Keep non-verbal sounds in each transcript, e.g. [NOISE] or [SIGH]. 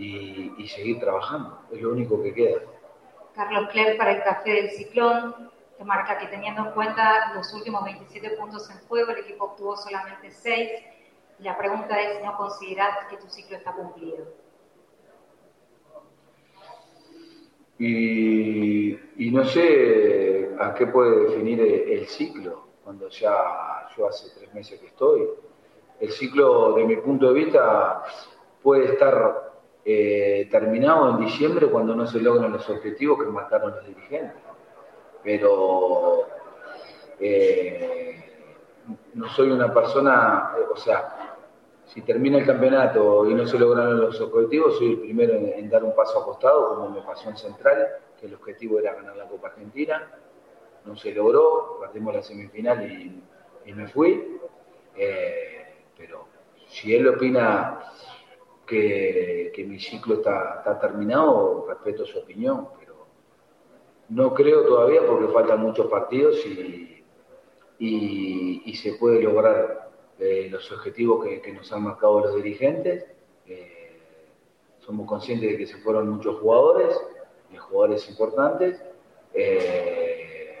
y, seguir trabajando. Es lo único que queda. Carlos Cler para el Café del Ciclón te marca que teniendo en cuenta los últimos 27 puntos en juego, el equipo obtuvo solamente 6. Y la pregunta es si no consideras que tu ciclo está cumplido. Y, no sé a qué puede definir el, ciclo, cuando ya yo hace tres meses que estoy. El ciclo, de mi punto de vista, puede estar eh, en diciembre cuando no se logran los objetivos que marcaron los dirigentes. Pero eh, no soy una persona, o sea, si termina el campeonato y no se logran los objetivos, soy el primero en, dar un paso acostado, como me pasó en Central, que el objetivo era ganar la Copa Argentina. No se logró, perdimos la semifinal y, me fui. Eh, pero si él opina que, mi ciclo está, terminado, respeto su opinión, pero no creo todavía porque faltan muchos partidos y, y se puede lograr los objetivos que, nos han marcado los dirigentes. Eh, somos conscientes de que se fueron muchos jugadores, jugadores importantes. Eh,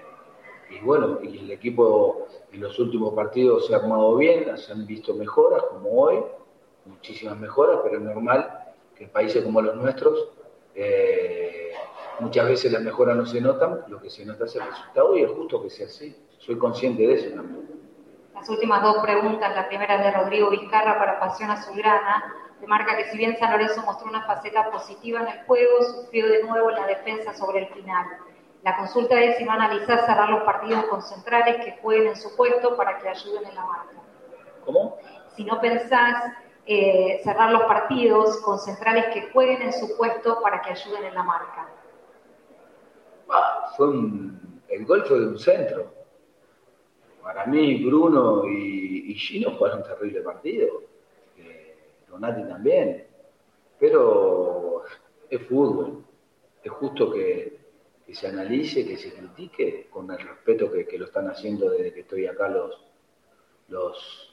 y bueno, y el equipo en los últimos partidos se ha armado bien, se han visto mejoras como hoy, muchísimas mejoras, pero es normal que en países como los nuestros eh, muchas veces las mejoras no se notan, lo que se nota es el resultado y es justo que sea así. Soy consciente de eso también. Las últimas dos preguntas, la primera de Rodrigo Vizcarra para Pasión Azulgrana, marca que si bien San Lorenzo mostró una faceta positiva en el juego, sufrió de nuevo la defensa sobre el final. La consulta es si no analizás cerrar los partidos con centrales que jueguen en su puesto para que ayuden en la marca. ¿Cómo? Si no pensás eh, cerrar los partidos con centrales que jueguen en su puesto para que ayuden en la marca. fue el gol fue de un centro para mí Bruno y, Gino jugaron un terrible partido. Eh, Donati también. Pero es fútbol. Es justo que, se analice, que se critique con el respeto que, lo están haciendo desde que estoy acá los, los,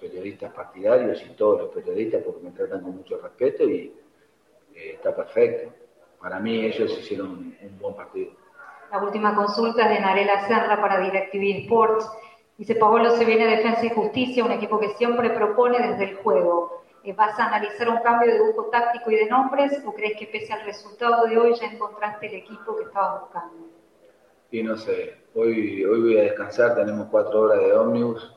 periodistas partidarios y todos los periodistas porque me tratan con mucho respeto y eh, está perfecto. Para mí ellos hicieron un buen partido. La última consulta es de Narela Serra para DirecTV Sports. Dice, Pablo se viene Defensa y Justicia, un equipo que siempre propone desde el juego. Eh, ¿Vas a analizar un cambio de dibujo táctico y de nombres o crees que pese al resultado de hoy ya encontraste el equipo que estabas buscando? Y no sé, hoy, hoy voy a descansar, tenemos cuatro horas de ómnibus.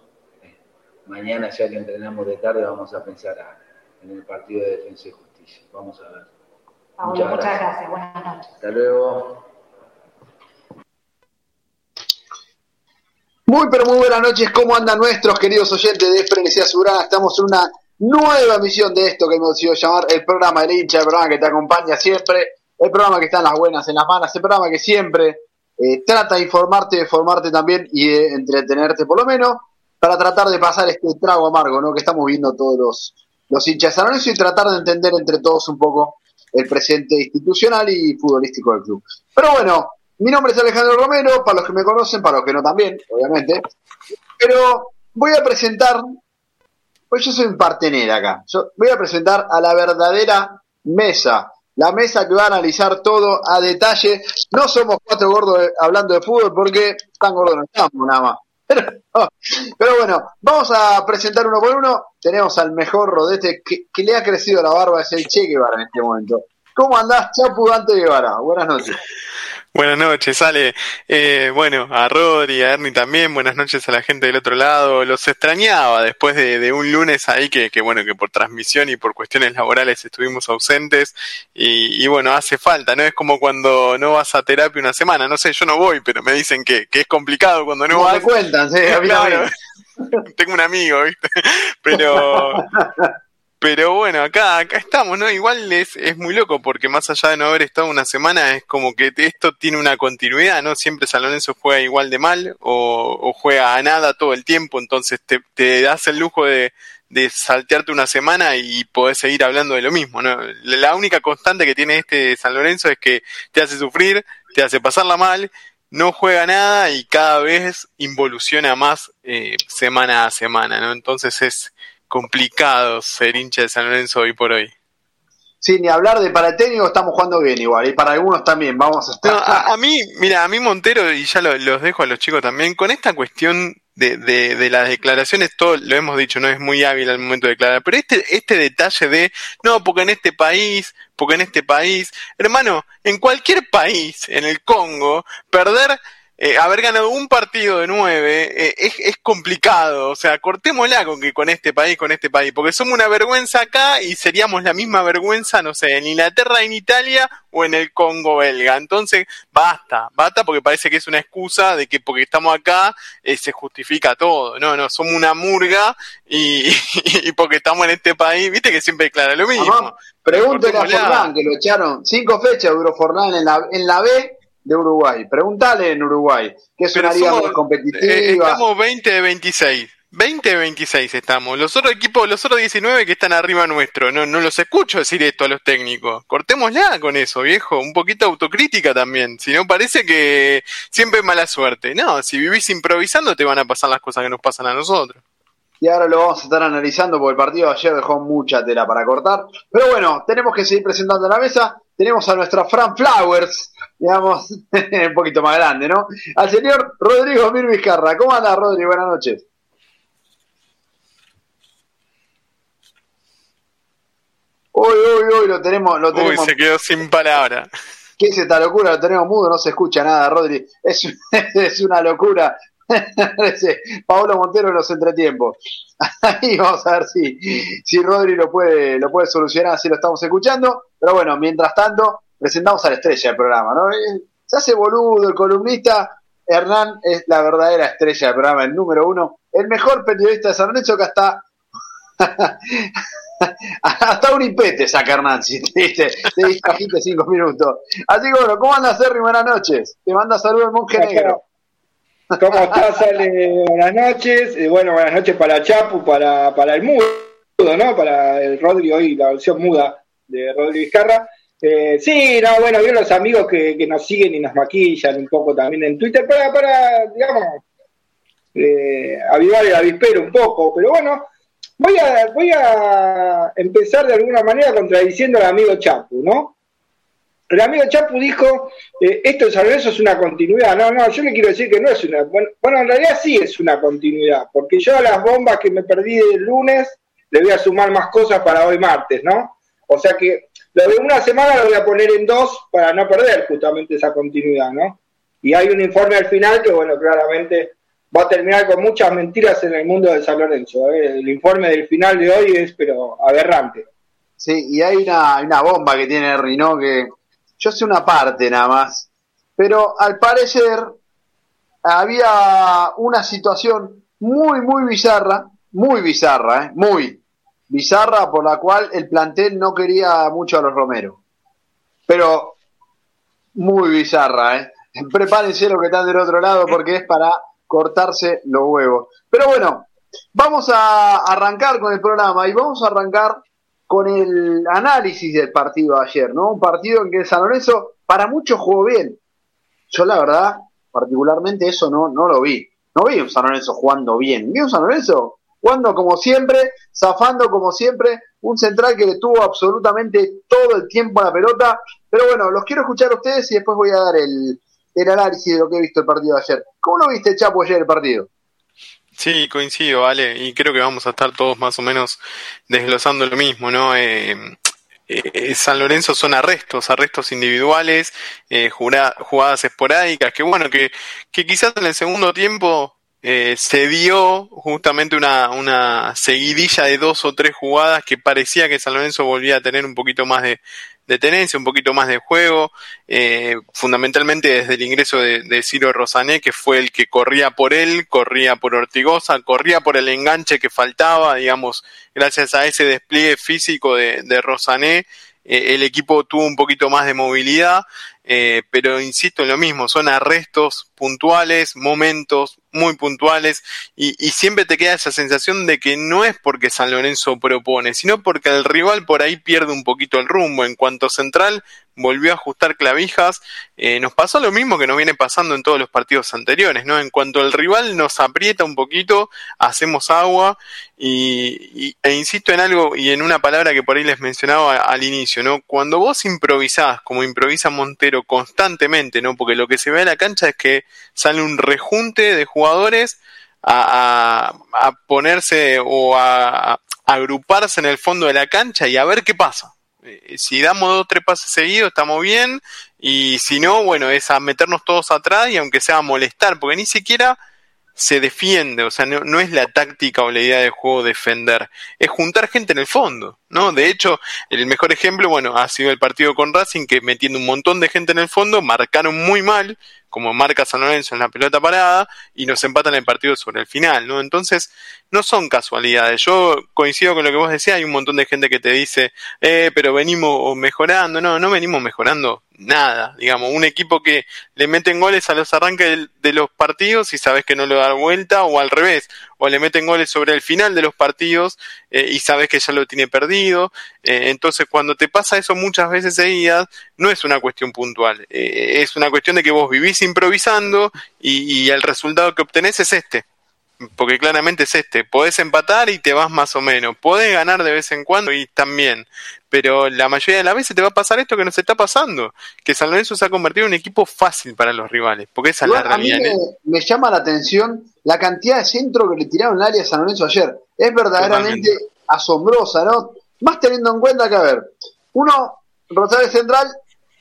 Mañana ya que entrenamos de tarde vamos a pensar en el partido de Defensa y Justicia. Vamos a ver. Pablo, muchas gracias. Buenas noches. Hasta luego. Muy pero muy buenas noches, ¿cómo andan nuestros queridos oyentes de Frenesía Surana? Estamos en una nueva emisión de esto que hemos decidido llamar el programa del hincha, el programa que te acompaña siempre, el programa que está en las buenas, en las malas, el programa que siempre eh, trata de informarte, de formarte también y de entretenerte por lo menos, para tratar de pasar este trago amargo, ¿no? Que estamos viendo todos los, los hinchas y tratar de entender entre todos un poco el presente institucional y futbolístico del club. Pero bueno, mi nombre es Alejandro Romero, para los que me conocen, para los que no también, obviamente. Pero voy a presentar, pues yo soy un partener acá. Yo voy a presentar a la verdadera mesa. La mesa que va a analizar todo a detalle. No somos cuatro gordos hablando de fútbol porque tan gordos no estamos nada más. [LAUGHS] Pero, bueno, vamos a presentar uno por uno. Tenemos al mejor rodete que, que le ha crecido la barba, es el Che Guevara en este momento. ¿Cómo andás, Chapu Dante Guevara? Buenas noches. Buenas noches, Ale. Eh, bueno, a Rodri, a Ernie también, buenas noches a la gente del otro lado. Los extrañaba después de, un lunes ahí que, bueno, que por transmisión y por cuestiones laborales estuvimos ausentes. Y, bueno, hace falta, ¿no? Es como cuando no vas a terapia una semana. No sé, yo no voy, pero me dicen que, es complicado cuando no, vas. Me cuentan, sí, [LAUGHS] Tengo un amigo, ¿viste? Pero. [LAUGHS] Pero bueno, acá, acá estamos, ¿no? Igual es, es muy loco porque más allá de no haber estado una semana, es como que esto tiene una continuidad, ¿no? Siempre San Lorenzo juega igual de mal o, juega a nada todo el tiempo, entonces te, te das el lujo de, de saltearte una semana y podés seguir hablando de lo mismo, ¿no? La única constante que tiene este San Lorenzo es que te hace sufrir, te hace pasarla mal, no juega nada y cada vez involuciona más eh, semana a semana, ¿no? Entonces es complicado ser hincha de San Lorenzo hoy por hoy. Sí, ni hablar de para el técnico estamos jugando bien igual, y para algunos también, vamos a estar. a, mí, mira, a mí Montero, y ya los dejo a los chicos también, con esta cuestión de, de, de, las declaraciones, todo lo hemos dicho, no es muy hábil al momento de declarar, pero este, este detalle de, no, porque en este país, porque en este país, hermano, en cualquier país, en el Congo, perder eh, haber ganado un partido de nueve eh, es, es, complicado. O sea, cortémosla con que con este país, con este país, porque somos una vergüenza acá y seríamos la misma vergüenza, no sé, en Inglaterra, en Italia o en el Congo belga. Entonces, basta, basta porque parece que es una excusa de que porque estamos acá eh, se justifica todo. No, no, somos una murga y, [LAUGHS] y, porque estamos en este país, viste que siempre declara lo mismo. Pregúntele a Forlán, que lo echaron cinco fechas duró Forlán en la, en la B de Uruguay. Preguntale en Uruguay, que es una liga muy competitiva. Eh, estamos 20 de 26. 20 de 26 estamos. Los otros equipos, los otros 19 que están arriba nuestro, no, no los escucho decir esto a los técnicos. Cortémosla con eso, viejo. Un poquito autocrítica también. Si no, parece que siempre es mala suerte. No, si vivís improvisando te van a pasar las cosas que nos pasan a nosotros. Y ahora lo vamos a estar analizando porque el partido de ayer dejó mucha tela para cortar. Pero bueno, tenemos que seguir presentando la mesa. Tenemos a nuestra Fran Flowers, digamos, [LAUGHS] un poquito más grande, ¿no? Al señor Rodrigo Mir Vizcarra. ¿Cómo anda, Rodrigo? Buenas noches. Uy, uy, uy, lo tenemos, lo tenemos. Uy, se quedó sin palabra. ¿Qué es esta locura? Lo tenemos mudo, no se escucha nada, Rodri. Es, [LAUGHS] es una locura. [LAUGHS] Paolo Montero en los entretiempos. [LAUGHS] Ahí vamos a ver si, si Rodri lo puede, lo puede solucionar, si lo estamos escuchando. Pero bueno, mientras tanto, presentamos a la estrella del programa, ¿no? Eh, se hace boludo el columnista. Hernán es la verdadera estrella del programa, el número uno, el mejor periodista de San Lorenzo que hasta [LAUGHS] hasta un impete saca Hernán, si te diste, te cinco minutos. Así que bueno, ¿cómo andas, Serri? Buenas noches. Te manda saludos el monje negro. ¿Cómo estás, Ale? Buenas noches. Eh, bueno, buenas noches para Chapu, para, para el mudo, ¿no? Para el Rodri hoy, la versión muda de Rodri Vizcarra. Eh, sí, no, bueno, vi los amigos que, que, nos siguen y nos maquillan un poco también en Twitter para, para digamos, eh, avivar el avispero un poco, pero bueno, voy a, voy a empezar de alguna manera contradiciendo al amigo Chapu, ¿no? El amigo Chapu dijo, eh, esto de San Lorenzo es una continuidad. No, no, yo le quiero decir que no es una... Bueno, en realidad sí es una continuidad, porque yo a las bombas que me perdí el lunes le voy a sumar más cosas para hoy martes, ¿no? O sea que lo de una semana lo voy a poner en dos para no perder justamente esa continuidad, ¿no? Y hay un informe al final que, bueno, claramente va a terminar con muchas mentiras en el mundo de San Lorenzo. ¿eh? El informe del final de hoy es, pero aberrante. Sí, y hay una, una bomba que tiene Rino que yo sé una parte nada más, pero al parecer había una situación muy, muy bizarra, muy bizarra, ¿eh? muy bizarra, por la cual el plantel no quería mucho a los Romero. Pero muy bizarra, ¿eh? [LAUGHS] Prepárense lo que están del otro lado porque es para cortarse los huevos. Pero bueno, vamos a arrancar con el programa y vamos a arrancar con el análisis del partido de ayer, ¿no? Un partido en que San Lorenzo para muchos jugó bien. Yo la verdad, particularmente eso no, no lo vi. No vi un San Lorenzo jugando bien. Vi un San Lorenzo jugando como siempre, zafando como siempre, un central que le tuvo absolutamente todo el tiempo a la pelota. Pero bueno, los quiero escuchar a ustedes y después voy a dar el, el análisis de lo que he visto el partido de ayer. ¿Cómo lo viste, Chapo, ayer el partido? Sí, coincido, vale, y creo que vamos a estar todos más o menos desglosando lo mismo, ¿no? Eh, eh, San Lorenzo son arrestos, arrestos individuales, eh, jugadas esporádicas, que bueno, que, que quizás en el segundo tiempo eh, se dio justamente una, una seguidilla de dos o tres jugadas que parecía que San Lorenzo volvía a tener un poquito más de, de tenencia, un poquito más de juego, eh, fundamentalmente desde el ingreso de, Ciro Rosané, que fue el que corría por él, corría por Ortigosa, corría por el enganche que faltaba, digamos, gracias a ese despliegue físico de, de Rosané, eh, el equipo tuvo un poquito más de movilidad. Eh, pero insisto en lo mismo, son arrestos puntuales, momentos muy puntuales, y, siempre te queda esa sensación de que no es porque San Lorenzo propone, sino porque el rival por ahí pierde un poquito el rumbo. En cuanto central, volvió a ajustar clavijas. Eh, nos pasó lo mismo que nos viene pasando en todos los partidos anteriores, ¿no? En cuanto el rival nos aprieta un poquito, hacemos agua y, e insisto en algo y en una palabra que por ahí les mencionaba al inicio, ¿no? Cuando vos improvisás, como improvisa Montero constantemente, ¿no? Porque lo que se ve en la cancha es que sale un rejunte de jugadores a, a, ponerse o a, a agruparse en el fondo de la cancha y a ver qué pasa eh, si damos dos o tres pases seguidos, estamos bien. Y si no, bueno, es a meternos todos atrás y aunque sea a molestar, porque ni siquiera se defiende, o sea, no, no, es la táctica o la idea de juego defender, es juntar gente en el fondo, ¿no? De hecho, el mejor ejemplo, bueno, ha sido el partido con Racing, que metiendo un montón de gente en el fondo, marcaron muy mal, como marca San Lorenzo en la pelota parada, y nos empatan el partido sobre el final, ¿no? Entonces, no son casualidades. Yo coincido con lo que vos decías, hay un montón de gente que te dice, eh, pero venimos mejorando. No, no venimos mejorando nada. Digamos, un equipo que le meten goles a los arranques de los partidos y sabes que no le da vuelta, o al revés, o le meten goles sobre el final de los partidos eh, y sabes que ya lo tiene perdido. Eh, entonces, cuando te pasa eso muchas veces seguidas, no es una cuestión puntual, eh, es una cuestión de que vos vivís improvisando y, y el resultado que obtenés es este porque claramente es este, podés empatar y te vas más o menos, podés ganar de vez en cuando y también, pero la mayoría de las veces te va a pasar esto que nos está pasando, que San Lorenzo se ha convertido en un equipo fácil para los rivales, porque esa es la realidad. A mí me, me, llama la atención la cantidad de centro que le tiraron al área a San Lorenzo ayer, es verdaderamente asombrosa, ¿no? Más teniendo en cuenta que, a ver, uno, Rosales Central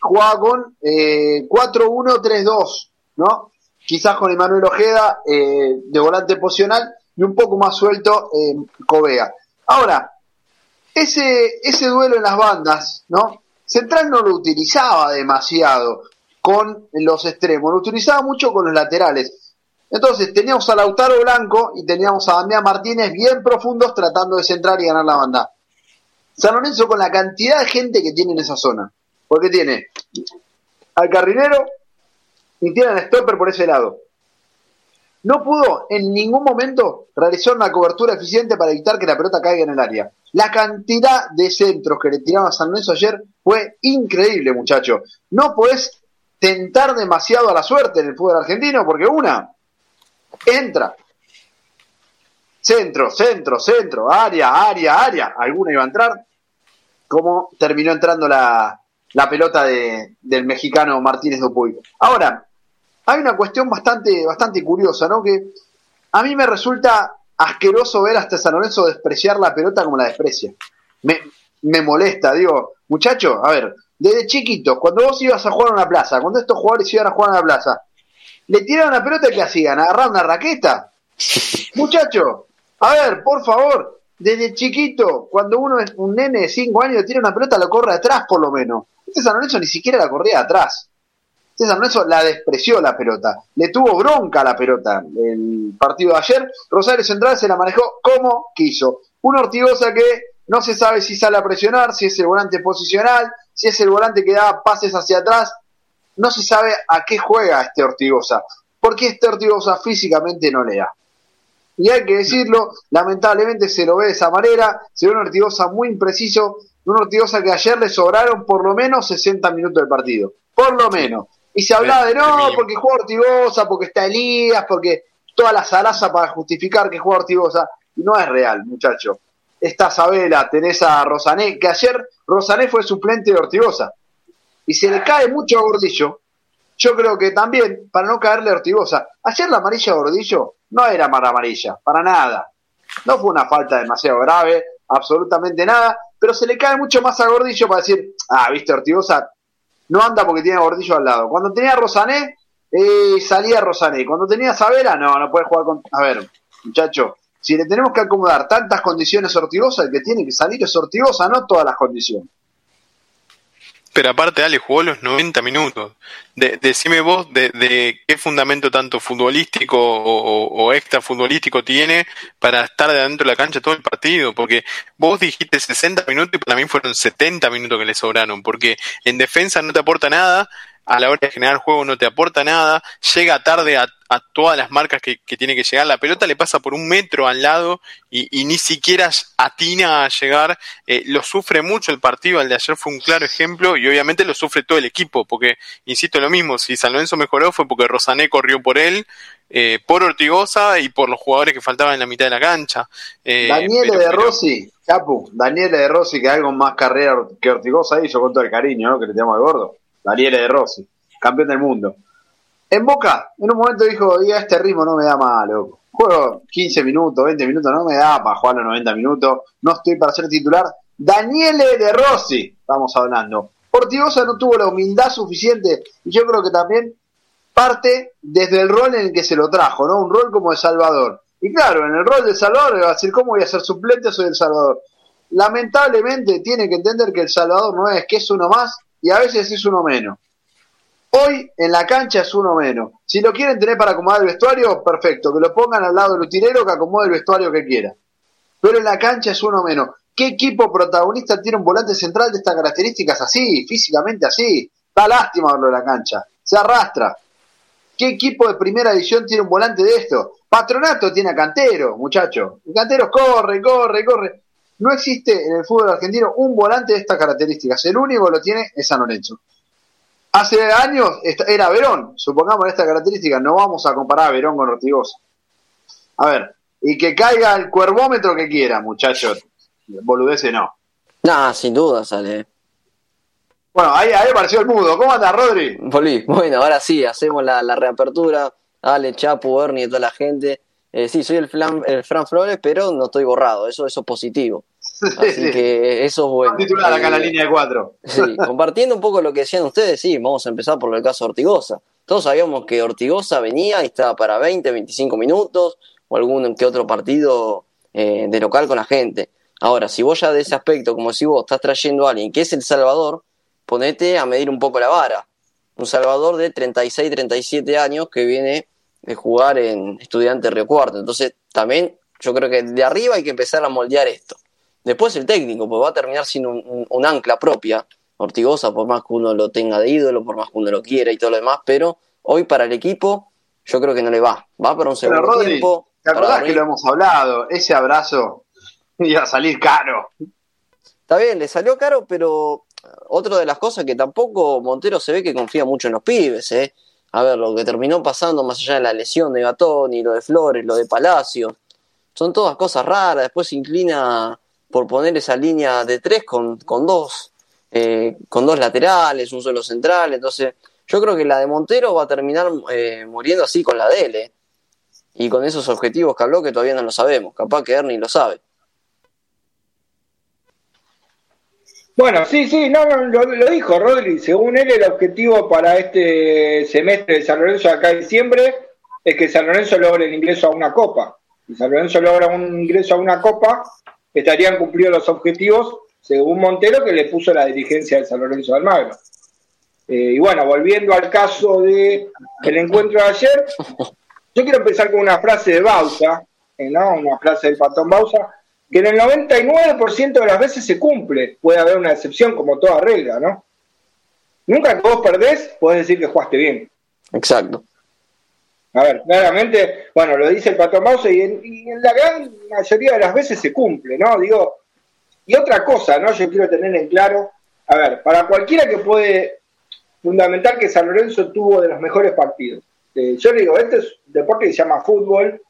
jugaba con eh, 4-1-3-2, ¿no? Quizás con Emanuel Ojeda eh, de volante posicional y un poco más suelto eh, Covea. Ahora, ese, ese duelo en las bandas, ¿no? Central no lo utilizaba demasiado con los extremos, lo utilizaba mucho con los laterales. Entonces teníamos a Lautaro Blanco y teníamos a Damián Martínez bien profundos tratando de centrar y ganar la banda. San Lorenzo con la cantidad de gente que tiene en esa zona, porque tiene al carrilero, y tienen stopper por ese lado. No pudo en ningún momento realizar una cobertura eficiente para evitar que la pelota caiga en el área. La cantidad de centros que le tiraron a San Lorenzo ayer fue increíble, muchacho. No podés tentar demasiado a la suerte en el fútbol argentino porque una entra. Centro, centro, centro, área, área, área. Alguna iba a entrar. Como terminó entrando la, la pelota de, del mexicano Martínez Dupuy. Ahora, hay una cuestión bastante, bastante curiosa, ¿no? Que a mí me resulta asqueroso ver hasta San Lorenzo despreciar la pelota como la desprecia. Me, me molesta, digo, muchacho, a ver, desde chiquito, cuando vos ibas a jugar a una plaza, cuando estos jugadores iban a jugar a una plaza, le tiraban la pelota y ¿qué hacían? ¿Agarraban una raqueta? [LAUGHS] Muchacho, a ver, por favor, desde chiquito, cuando uno es un nene de 5 años le tira una pelota, lo corre atrás por lo menos. Este San Lorenzo ni siquiera la corría atrás. César Lorenzo la despreció la pelota, le tuvo bronca la pelota el partido de ayer. Rosario Central se la manejó como quiso. Un Ortigosa que no se sabe si sale a presionar, si es el volante posicional, si es el volante que da pases hacia atrás. No se sabe a qué juega este Ortigosa, porque este Ortigosa físicamente no le da. Y hay que decirlo, lamentablemente se lo ve de esa manera, se ve un Ortigosa muy impreciso, un Ortigosa que ayer le sobraron por lo menos 60 minutos del partido, por lo menos. Y se hablaba de no, porque juega Ortigosa, porque está Elías, porque toda la zaraza para justificar que juega Ortigosa. Y no es real, muchacho. Está Sabela, tenés a Rosané, que ayer Rosané fue suplente de Ortigosa. Y se le cae mucho a Gordillo. Yo creo que también, para no caerle a Ortigosa, ayer la amarilla a Gordillo no era mala amarilla, para nada. No fue una falta demasiado grave, absolutamente nada, pero se le cae mucho más a Gordillo para decir, ah, viste, Ortigosa no anda porque tiene a Gordillo al lado. Cuando tenía a Rosané, eh, salía Rosané. Cuando tenía a Sabela, no, no puede jugar con... A ver, muchacho, si le tenemos que acomodar tantas condiciones a Ortigosa, el que tiene que salir es Ortigosa, no todas las condiciones. Pero aparte, Ale jugó los 90 minutos. De, decime vos de, de, qué fundamento tanto futbolístico o, extra futbolístico tiene para estar de adentro de la cancha todo el partido. Porque vos dijiste 60 minutos y para mí fueron 70 minutos que le sobraron. Porque en defensa no te aporta nada. A la hora de generar juego no te aporta nada, llega tarde a, todas las marcas que, tiene que llegar, la pelota le pasa por un metro al lado y, ni siquiera atina a llegar, eh, lo sufre mucho el partido, el de ayer fue un claro ejemplo y obviamente lo sufre todo el equipo, porque, insisto, lo mismo, si San Lorenzo mejoró fue porque Rosané corrió por él, eh, por Ortigosa y por los jugadores que faltaban en la mitad de la cancha. Eh, Daniele de Rossi, Chapu, Daniele de Rossi, que algo más carrera que Ortigosa hizo con todo el cariño que le tenemos al gordo. Daniele de Rossi, campeón del mundo. En Boca, en un momento dijo, diga, este ritmo no me da mal, loco. Juego 15 minutos, 20 minutos, no me da para jugar los 90 minutos, no estoy para ser titular. Daniele de Rossi, estamos hablando. Ortigosa no tuvo la humildad suficiente y yo creo que también parte desde el rol en el que se lo trajo, ¿no? Un rol como de Salvador. Y claro, en el rol de Salvador va a decir, ¿cómo voy a ser suplente? Soy el Salvador. Lamentablemente tiene que entender que el Salvador no es que es uno más y a veces es uno menos. Hoy en la cancha es uno menos. Si lo quieren tener para acomodar el vestuario, perfecto. Que lo pongan al lado del utilero que acomode el vestuario que quiera. Pero en la cancha es uno menos. ¿Qué equipo protagonista tiene un volante central de estas características así, físicamente así? Da lástima verlo en la cancha. Se arrastra. ¿Qué equipo de primera edición tiene un volante de esto? Patronato tiene a Cantero, muchacho. El Cantero corre, corre, corre. No existe en el fútbol argentino un volante de estas características. El único que lo tiene es San Lorenzo. Hace años era Verón, supongamos esta característica. No vamos a comparar a Verón con Ortigosa. A ver, y que caiga el cuervómetro que quiera, muchachos. Boludece no. Nah, sin duda sale. Bueno, ahí, ahí apareció el mudo. ¿Cómo anda, Rodri? Volví. Bueno, ahora sí, hacemos la, reapertura. Dale, Chapu, Ernie y toda la gente. Eh, sí, soy el, el Fran Flores, pero no estoy borrado. Eso, eso es positivo. Así que eso es bueno. Titular acá en la eh, línea de cuatro. Sí, compartiendo un poco lo que decían ustedes, sí, vamos a empezar por el caso de Ortigosa. Todos sabíamos que Ortigosa venía y estaba para 20, 25 minutos o algún que otro partido eh, de local con la gente. Ahora, si vos ya de ese aspecto, como si vos estás trayendo a alguien que es El Salvador, ponete a medir un poco la vara. Un Salvador de 36, 37 años que viene de jugar en Estudiante Río Cuarto. Entonces, también yo creo que de arriba hay que empezar a moldear esto. Después el técnico, pues va a terminar sin un, ancla propia. Ortigosa, por más que uno lo tenga de ídolo, por más que uno lo quiera y todo lo demás, pero hoy para el equipo yo creo que no le va. Va para un segundo tiempo. ¿Te acordás que lo hemos hablado? Ese abrazo [LAUGHS] iba a salir caro. Está bien, le salió caro, pero otra de las cosas que tampoco Montero se ve que confía mucho en los pibes, ¿eh? A ver, lo que terminó pasando más allá de la lesión de y lo de Flores, lo de Palacio, son todas cosas raras. Después se inclina por poner esa línea de tres con, con dos, eh, con dos laterales, un solo central. Entonces, yo creo que la de Montero va a terminar eh, muriendo así con la de él, ¿eh? Y con esos objetivos que habló que todavía no lo sabemos. Capaz que Ernie lo sabe. Bueno, sí, sí, no, no lo, dijo Rodri. Según él, el objetivo para este semestre de San Lorenzo acá en diciembre es que San Lorenzo logre el ingreso a una copa. Si San Lorenzo logra un ingreso a una copa, estarían cumplidos los objetivos, según Montero, que le puso la dirigencia de San Lorenzo de Almagro. Eh, y bueno, volviendo al caso del el encuentro de ayer, yo quiero empezar con una frase de Bausa, eh, ¿no? una frase del patón Bausa, que en el 99% de las veces se cumple. Puede haber una excepción, como toda regla, ¿no? Nunca que vos perdés, podés decir que jugaste bien. Exacto. A ver, claramente, bueno, lo dice el patrón Mouse y en, la gran mayoría de las veces se cumple, ¿no? Digo, y otra cosa, ¿no? Yo quiero tener en claro, a ver, para cualquiera que puede, fundamental que San Lorenzo tuvo de los mejores partidos. Eh, yo le digo, este es un deporte que se llama fútbol,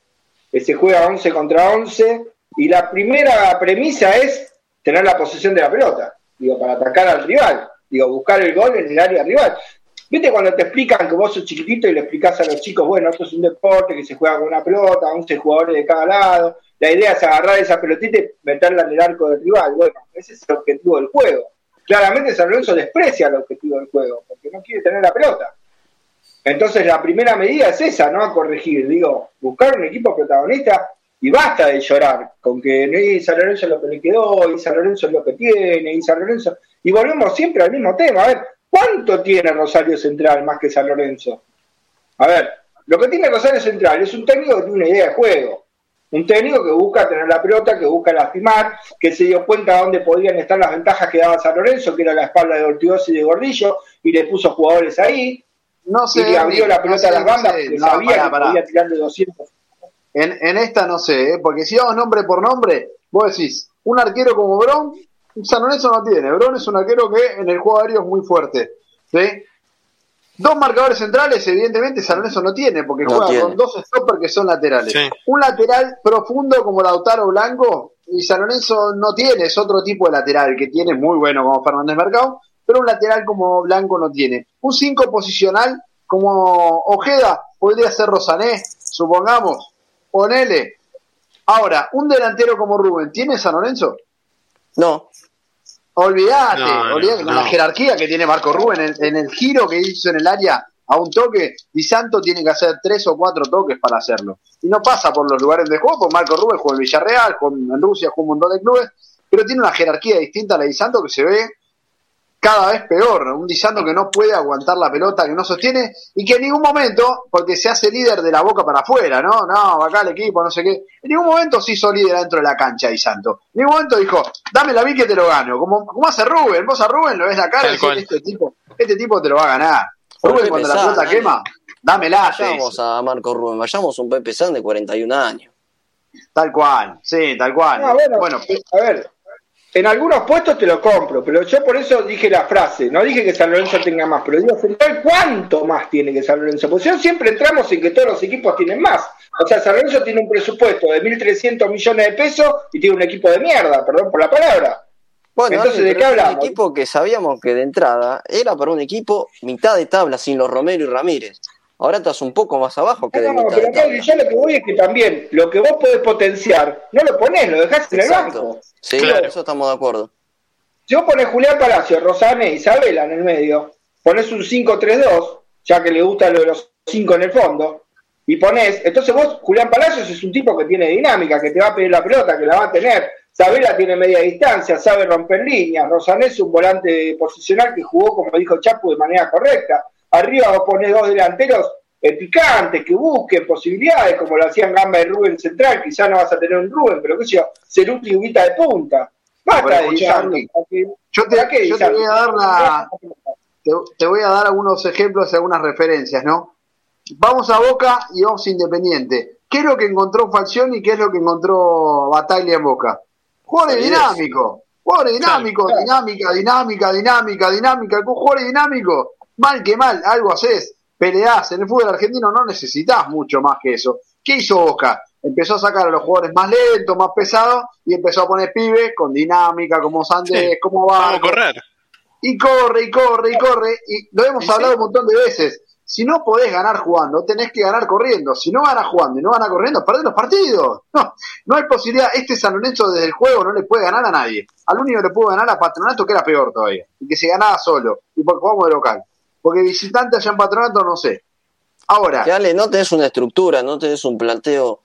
que se juega 11 contra 11, y la primera premisa es tener la posesión de la pelota, digo, para atacar al rival, digo, buscar el gol en el área rival. ¿Viste cuando te explican que vos sos chiquitito y le explicás a los chicos, bueno, esto es un deporte que se juega con una pelota, 11 jugadores de cada lado, la idea es agarrar esa pelotita y meterla en el arco del rival? Bueno, ese es el objetivo del juego. Claramente San Lorenzo desprecia el objetivo del juego, porque no quiere tener la pelota. Entonces la primera medida es esa, ¿no? A corregir, digo, buscar un equipo protagonista y basta de llorar con que no San Lorenzo es lo que le quedó, y San Lorenzo es lo que tiene, y San Lorenzo. Y volvemos siempre al mismo tema. A ver, ¿cuánto tiene Rosario Central más que San Lorenzo? A ver, lo que tiene Rosario Central es un técnico que tiene una idea de juego. Un técnico que busca tener la pelota, que busca lastimar, que se dio cuenta de dónde podían estar las ventajas que daba San Lorenzo, que era la espalda de Ortigosa y de Gordillo, y le puso jugadores ahí. No sé. y le abrió la pelota no sé, a las no bandas sé. No, sabía pará, que pará. podía tirar de 200. En, en esta no sé, ¿eh? porque si vamos nombre por nombre, vos decís, un arquero como Bron, San Lorenzo no tiene. Bron es un arquero que en el juego aéreo es muy fuerte. ¿sí? Dos marcadores centrales, evidentemente, San Lorenzo no tiene, porque No juega tiene. con dos stoppers que son laterales. Sí. Un lateral profundo como Lautaro Blanco, y San Lorenzo no tiene, es otro tipo de lateral que tiene, muy bueno como Fernández Mercado, pero un lateral como Blanco no tiene. Un 5 posicional como Ojeda, podría ser Rosané, supongamos, ponele. Ahora, un delantero como Rubén, ¿tiene San Lorenzo? No, Olvídate, No, no, olvídate, con no. la jerarquía que tiene Marco Rubén en, en el giro que hizo en el área a un toque, Di Santo tiene que hacer tres o cuatro toques para hacerlo. Y no pasa por los lugares de juego, porque Marco Rubén juega en Villarreal, juega en Rusia, juega un montón de clubes, pero tiene una jerarquía distinta a la de Di Santo que se ve cada vez peor. Un Di Santo que no puede aguantar la pelota, que no sostiene, y que en ningún momento, porque se hace líder de la boca para afuera, ¿no? No, acá el equipo, no sé qué. En ningún momento se hizo líder dentro de la cancha Di Santo. En ningún momento dijo, dame la vi que te lo gano. Como, como hace Rubén, vos a Rubén lo ves la cara y decís, este tipo, este tipo te lo va a ganar. Rubén Pepe cuando la pelota quema, dámela, vayamos a Marco Rubén, vayamos a un Pepe San de 41 años. Tal cual, sí, tal cual. Ah, bueno, bueno, a ver, en algunos puestos te lo compro, pero yo por eso dije la frase, no dije que San Lorenzo tenga más, pero digo, Central, ¿cuánto más tiene que San Lorenzo? Porque si no, siempre entramos en que todos los equipos tienen más. O sea, San Lorenzo tiene un presupuesto de 1.300 millones de pesos y tiene un equipo de mierda, perdón por la palabra. Bueno, Entonces, ¿de qué un hablamos? equipo que sabíamos que de entrada era para un equipo mitad de tabla sin los Romero y Ramírez. Ahora estás un poco más abajo que de No, mitad pero de tabla. acá yo lo que voy es que también lo que vos podés potenciar, no lo ponés, lo dejás en el Exacto. banco. Sí, Claro. eso estamos de acuerdo. Si vos pones Julián Palacio, Rosane, Isabela en el medio, pones un 5-3-2, ya que le gusta lo de los 5 en el fondo, y pones, entonces vos, Julián Palacios es un tipo que tiene dinámica, que te va a pedir la pelota, que la va a tener. Isabela tiene media distancia, sabe romper líneas. Rosané es un volante posicional que jugó, como dijo Chapu, de manera correcta. Arriba vos ponés dos delanteros picantes, que busquen posibilidades, como lo hacían Gamba y Rubén Central. Quizá no vas a tener un Rubén, pero qué sé yo, Ceruti y Ubita de punta. Basta de yo te, voy a dar la, te, te voy a dar algunos ejemplos y algunas referencias, ¿no? Vamos a Boca y vamos a Independiente. ¿Qué es lo que encontró Falcioni y qué es lo que encontró Bataglia en Boca? Jugadores Solidez. dinámicos, jugadores dinámicos, Claro. dinámica, dinámica, dinámica, dinámica, jugadores dinámicos, mal que mal, algo haces, peleás. En el fútbol argentino no necesitas mucho más que eso. ¿Qué hizo Boca? Empezó a sacar a los jugadores más lentos, más pesados, y empezó a poner pibes con dinámica, como Sandés, Sí. como Vamos a correr. y corre y corre y corre y lo hemos Y sí. hablado un montón de veces si no podés ganar jugando tenés que ganar corriendo si no ganas jugando y no ganas corriendo perdés los partidos no, no hay posibilidad este San Lorenzo desde el juego no le puede ganar a nadie al único que le pudo ganar a Patronato que era peor todavía y que se ganaba solo y porque jugamos de local porque visitante allá en Patronato no sé ahora Que Ale, no tenés una estructura, no tenés un planteo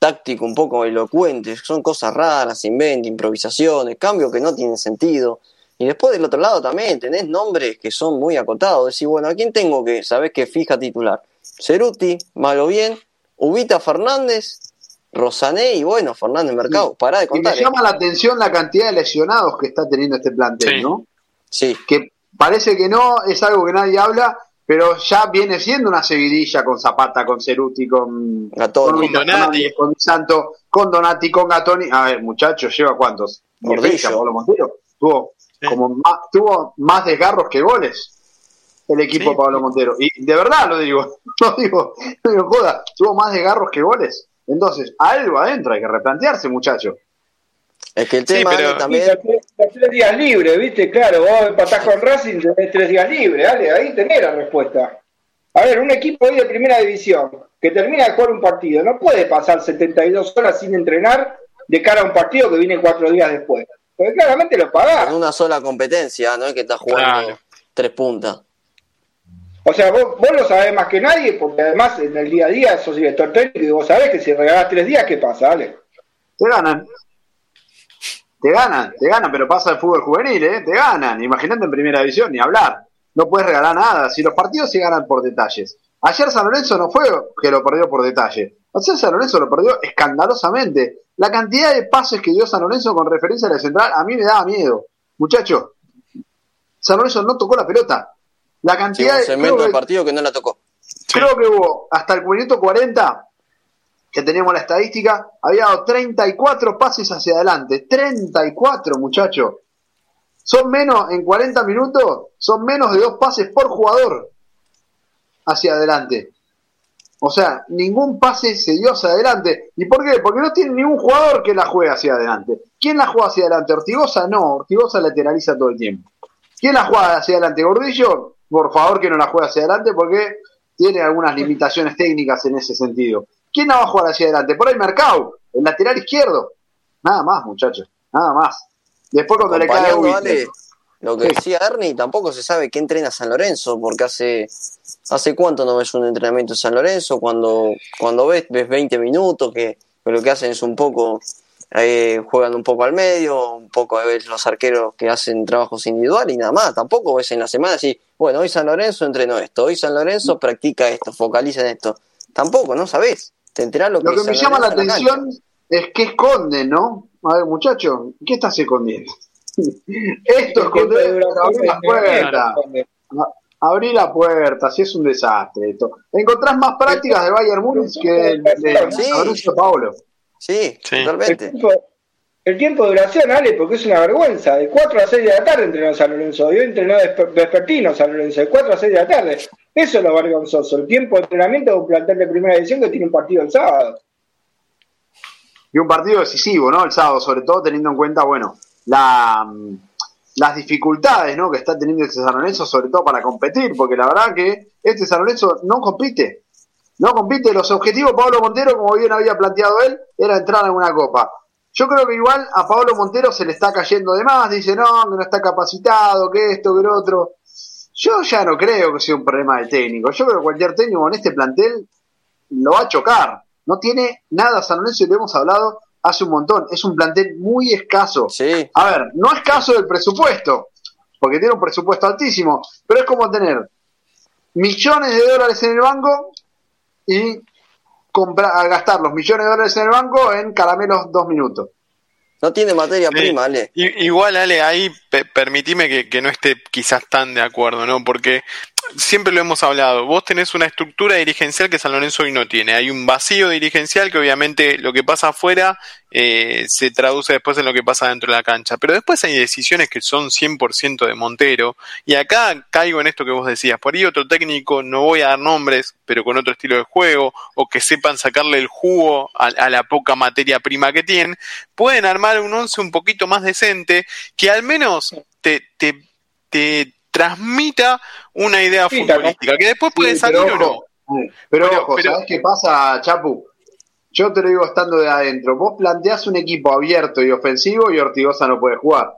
táctico un poco elocuente, son cosas raras, invento, improvisaciones, cambios que no tienen sentido. Y después del otro lado también tenés nombres que son muy acotados. Decís, bueno, ¿a quién tengo que, sabés que fija titular? Ceruti, malo bien, Ubita Fernández, Rosané y bueno, Fernández Mercado. Pará de y me contar. ¿eh? llama la atención la cantidad de lesionados que está teniendo este plantel Sí. ¿no? Sí, que parece que no, es algo que nadie habla, pero ya viene siendo una seguidilla con Zapata, con Ceruti, con. Con Donati. con Santo, con Donati, con Gatoni. A ver, muchachos, ¿lleva cuántos? Pablo Montero. Tuvo, Sí. como más, tuvo más desgarros que goles el equipo Sí. de Pablo Montero. Y de verdad lo digo, [LAUGHS] no digo, no digo joda, tuvo más desgarros que goles. Entonces, algo adentro hay que replantearse, muchachos. Es que el Sí, tema pero- también... Los tres, días libres, ¿viste? Claro, vos empatás con Racing, tenés tres días libres, dale, ahí tenés la respuesta. A ver, un equipo hoy de primera división que termina de jugar un partido no puede pasar 72 horas sin entrenar de cara a un partido que viene cuatro días después. Porque claramente lo en pagás. una sola competencia, no es que estás jugando Claro. tres puntas. O sea, vos, vos lo sabés más que nadie, porque además en el día a día sos director técnico y vos sabés que si regalás tres días, ¿qué pasa? Dale. Te ganan. Te ganan, te ganan, pero pasa el fútbol juvenil, ¿eh? Te ganan. Imagínate en primera división, ni hablar. No puedes regalar nada. Si los partidos se ganan por detalles. Ayer San Lorenzo no fue que lo perdió por detalle. Ayer San Lorenzo lo perdió escandalosamente. La cantidad de pases que dio San Lorenzo con referencia a la central a mí me daba miedo. Muchachos, San Lorenzo no tocó la pelota. La Sí, cantidad un de. segmento creo del que- partido que no la tocó. Creo que hubo hasta el minuto 40, que teníamos la estadística, había dado 34 pases hacia adelante. 34, muchachos. Son menos, en 40 minutos, son menos de dos pases por jugador hacia adelante. O sea, ningún pase se dio hacia adelante. ¿Y por qué? Porque no tiene ningún jugador que la juegue hacia adelante. ¿Quién la juega hacia adelante? Ortigosa no, Ortigosa lateraliza todo el tiempo. ¿Quién la juega hacia adelante? Gordillo, por favor que no la juegue hacia adelante porque tiene algunas limitaciones técnicas en ese sentido. ¿Quién la va a jugar hacia adelante? Por ahí Mercado, el lateral izquierdo. Nada más, muchachos, nada más. Después cuando le cae a Acompañando, Whitler. Ale, lo que Sí. decía Ernie, tampoco se sabe qué entrena San Lorenzo, porque hace hace cuánto no ves un entrenamiento en San Lorenzo, cuando, cuando ves, ves 20 minutos, que, que lo que hacen es un poco, eh, juegan un poco al medio, un poco ves los arqueros que hacen trabajos individuales y nada más, tampoco ves en la semana así, bueno, hoy San Lorenzo entrenó esto, hoy San Lorenzo practica esto, focaliza en esto, tampoco, no sabes, te enterás lo que Lo que es me llama la atención es que esconden, ¿no? A ver, muchachos, ¿qué estás escondiendo? [LAUGHS] Esto esconder, abrir la puerta. Abrí la puerta, si es un desastre esto. Encontrás más prácticas de Bayern Múnich que el de Sí. Mauricio Paolo. Sí, Sí. El totalmente. tiempo, el tiempo de duración, Ale, porque es una vergüenza. De 4 a 6 de la tarde entrenó San Lorenzo. Hoy entrenó desper- vespertino San Lorenzo, de 4 a 6 de la tarde. Eso es lo vergonzoso. El tiempo de entrenamiento de un plantel de primera edición que tiene un partido el sábado. Y un partido decisivo, ¿no? El sábado, sobre todo teniendo en cuenta, bueno, la, mm, las dificultades, ¿no? Que está teniendo este San Lorenzo, sobre todo para competir, porque la verdad que este San Lorenzo no compite. No compite. Los objetivos Pablo Montero, como bien había planteado él, era entrar en una copa. Yo creo que igual a Pablo Montero se le está cayendo de más, dice no, que no está capacitado, que esto, que lo otro. Yo ya no creo que sea un problema de técnico. Yo creo que cualquier técnico en este plantel lo va a chocar. No tiene nada San Lorenzo y lo hemos hablado hace un montón. Es un plantel muy escaso. Sí, A ver, no es caso del presupuesto, porque tiene un presupuesto altísimo, pero es como tener millones de dólares en el banco y comprar, gastar los millones de dólares en el banco en caramelos dos minutos. no tiene materia Sí. prima, Ale. I- Igual, Ale, ahí permitime que, que no esté quizás tan de acuerdo, ¿no? Porque siempre lo hemos hablado, vos tenés una estructura dirigencial que San Lorenzo hoy no tiene. Hay un vacío dirigencial que obviamente lo que pasa afuera eh, se traduce después en lo que pasa dentro de la cancha. Pero después hay decisiones que son 100% de Montero. Y acá caigo en esto que vos decías. Por ahí otro técnico, no voy a dar nombres, pero con otro estilo de juego, o que sepan sacarle el jugo a, a la poca materia prima que tienen, pueden armar un once un poquito más decente que al menos te, te, te transmita una idea Sí, futbolística, que después puede Sí, salir o no. Pero, Pero- ojo, pero- ¿sabes qué pasa, Chapu? Yo te lo digo estando de adentro. Vos planteás un equipo abierto y ofensivo y Ortigosa no puede jugar.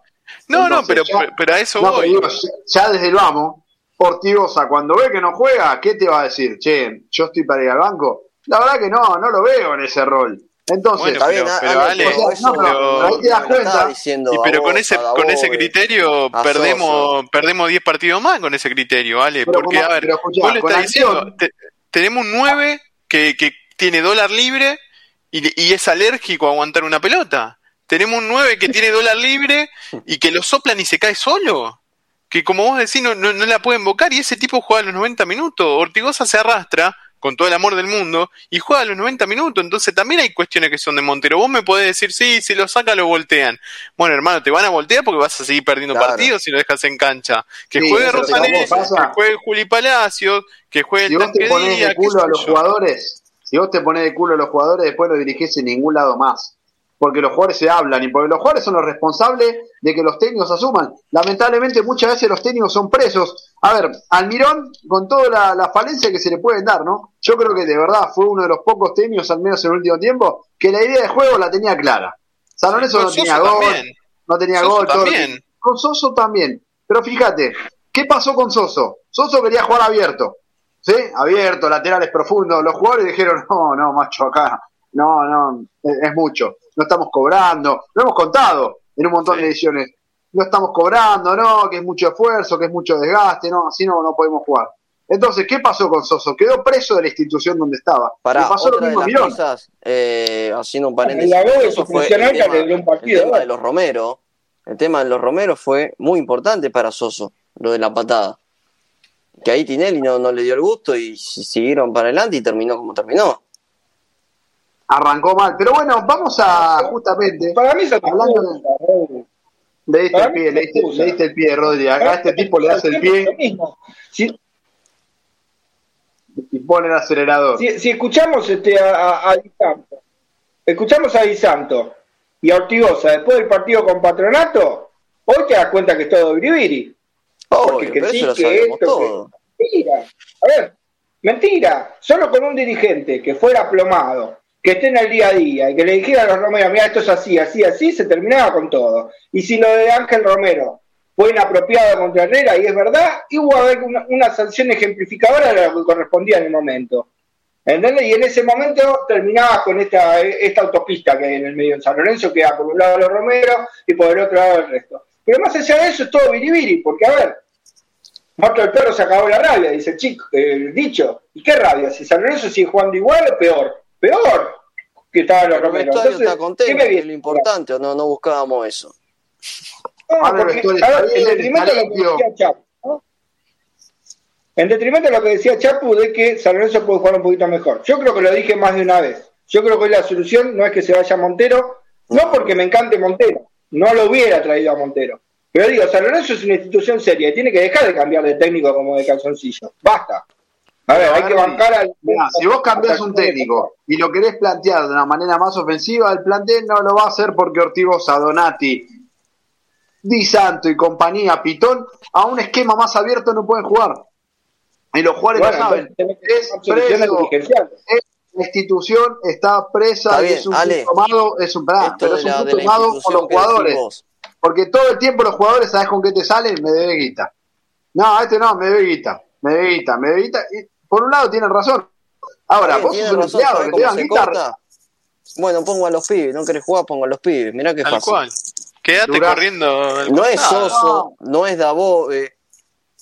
No, no, pero, ya- pero a eso No, voy. digo, ya desde el vamos, Ortigosa, cuando ve que no juega, ¿qué te va a decir? Che, yo estoy para ir al banco. La verdad que no, no lo veo en ese rol. Entonces, Bueno, pero- pero, Ale, pero o sea, no, pero ahí te das lo cuenta. estaba diciendo Y a pero vos, con ese con ese criterio perdemos perdemos 10 partidos más con ese criterio, Ale, Pero porque como- a ver, escuchá, vos le estás acción- diciendo, te- tenemos un 9 que, que tiene dólar libre y, y es alérgico a aguantar una pelota. Tenemos un 9 que tiene dólar libre y que lo soplan y se cae solo. Que como vos decís, no, no, no la puede invocar y ese tipo juega los 90 minutos. Ortigosa se arrastra con todo el amor del mundo y juega los 90 minutos. Entonces también hay cuestiones que son de Montero. Vos me podés decir, sí, si lo saca lo voltean. Bueno, hermano, te van a voltear porque vas a seguir perdiendo Claro. partidos si lo dejas en cancha. Que Sí, juegue pero Rosanelli, ¿sabes qué pasa? que juegue Juli Palacios, que juegue si el vos te Díaz, de culo a los yo. jugadores, si vos te pones de culo a los jugadores, después no dirigís en ningún lado más. Porque los jugadores se hablan y porque los jugadores son los responsables de que los técnicos asuman. Lamentablemente muchas veces los técnicos son presos. A ver, Almirón, con toda la, la falencia que se le pueden dar, ¿no? Yo creo que de verdad fue uno de los pocos técnicos, al menos en el último tiempo, que la idea de juego la tenía clara. San Lorenzo no tenía gol, también. no tenía Soso gol. también. Con Soso también. Pero fíjate, ¿qué pasó con Soso? Soso quería jugar abierto. ¿Sí? Abierto, laterales profundos. Los jugadores dijeron, [LAUGHS] no, no, macho, acá. No, no, es, es mucho. No estamos cobrando. Lo hemos contado en un montón Sí. de ediciones. No estamos cobrando, no, que es mucho esfuerzo, que es mucho desgaste, no, así no, no podemos jugar. Entonces, ¿qué pasó con Soso? Quedó preso de la institución donde estaba. Para pasó lo otra de mismo a las Mirón. cosas, eh, haciendo un paréntesis, La voz eso fue el tema, le dio un el partido, tema ¿no? de los Romero. El tema de los Romero fue muy importante para Soso, lo de la patada. que ahí Tinelli no, no le dio el gusto y siguieron para adelante y terminó como terminó. Arrancó mal, pero bueno, vamos a justamente. Para mí, hablando de, le diste el pie, le diste, el pie, Rodri. Acá a este tipo le das el pie. Y pone el acelerador. Si, escuchamos este, a, a, Santo, escuchamos a Di Santo y a Ortigosa después del partido con Patronato, hoy te das cuenta que es todo biribiri. Porque que sí, que esto, mentira. A ver, mentira. Solo con un dirigente que fuera aplomado, que esté en el día a día y que le dijera a los Romero, mira, esto es así, así, así, se terminaba con todo. Y si lo de Ángel Romero fue inapropiado contra Herrera, y es verdad, y hubo una, una sanción ejemplificadora de lo que correspondía en el momento. ¿Entendés? Y en ese momento terminaba con esta, esta autopista que hay en el medio de San Lorenzo, que queda por un lado los Romero y por el otro lado el resto. Pero más allá de eso es todo biribiri, porque a ver, muerto el perro se acabó la rabia, dice el chico, el dicho. ¿Y qué rabia? Si San Lorenzo sigue jugando igual o peor peor que estaban los romeros. Entonces, está contento, es lo importante, o no, no buscábamos eso. No, porque, en detrimento de lo que decía Chapu, ¿no? En detrimento de lo que decía Chapu de que San Lorenzo puede jugar un poquito mejor. Yo creo que lo dije más de una vez. Yo creo que la solución no es que se vaya Montero, no porque me encante Montero, no lo hubiera traído a Montero. Pero digo, San Lorenzo es una institución seria y tiene que dejar de cambiar de técnico como de calzoncillo. Basta. A ver, hay que bancar al. si vos cambiás un técnico y lo querés plantear de una manera más ofensiva, el plantel no lo va a hacer porque Ortigosa, Donati, Di Santo y compañía, Pitón, a un esquema más abierto no pueden jugar. Y los jugadores lo saben. Es preso. la institución está presa, es un tomado, es un, pero es un tomado por los jugadores. Porque todo el tiempo los jugadores, ¿sabes con qué te salen? Me debe guita. No, este no, me debe guita. Me debe guita, me debe guita por un lado tienen razón. Ahora, vos sos un empleado que te dan guitarra. Bueno, pongo a los pibes, no querés jugar, pongo a los pibes. Mirá qué fácil. Cual. Quédate corriendo. no es Soso, no, es Davo, eh,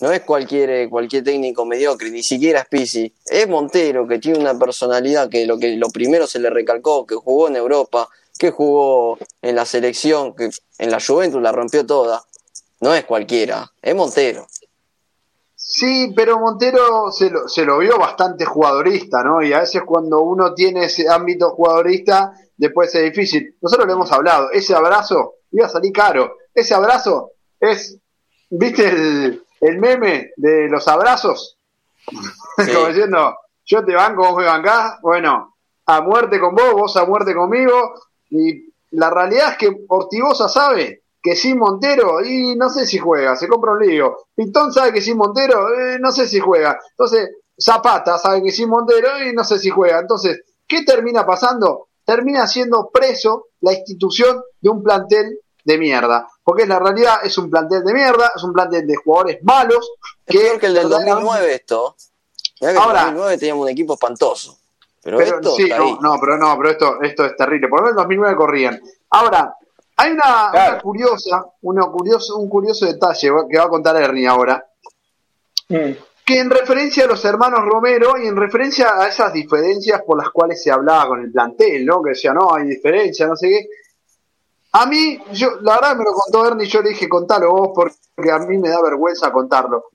no es cualquier, eh, cualquier técnico mediocre, ni siquiera es Pisi. Es Montero, que tiene una personalidad que lo, que lo primero se le recalcó, que jugó en Europa, que jugó en la selección, que en la Juventus la rompió toda. No es cualquiera, es Montero. Sí, pero Montero se lo, se lo vio bastante jugadorista, ¿no? Y a veces cuando uno tiene ese ámbito jugadorista, después es difícil. Nosotros lo hemos hablado, ese abrazo iba a salir caro. Ese abrazo es, ¿viste el, el meme de los abrazos? [LAUGHS] Como diciendo, yo te banco, vos me bancás, bueno, a muerte con vos, vos a muerte conmigo. Y la realidad es que Ortigosa sabe que sin Montero, y no sé si juega, se compra un lío. Pintón sabe que sin Montero, eh, no sé si juega. Entonces, Zapata sabe que sin Montero, y no sé si juega. Entonces, ¿qué termina pasando? Termina siendo preso la institución de un plantel de mierda. Porque la realidad es un plantel de mierda, es un plantel de jugadores malos. Que, que el del 2009 esto. Ahora, en el 2009 teníamos un equipo espantoso. Pero, esto sí, no, no, pero no, pero esto, esto es terrible. Por lo menos en el 2009 corrían. Ahora, hay una, curiosa, una curioso, un curioso detalle que va a contar Ernie ahora, mm. Que en referencia a los hermanos Romero y en referencia a esas diferencias por las cuales se hablaba con el plantel, ¿no? Que decía, no, hay diferencia, no sé qué. A mí, yo, la verdad me lo contó Ernie yo le dije, contalo vos porque a mí me da vergüenza contarlo.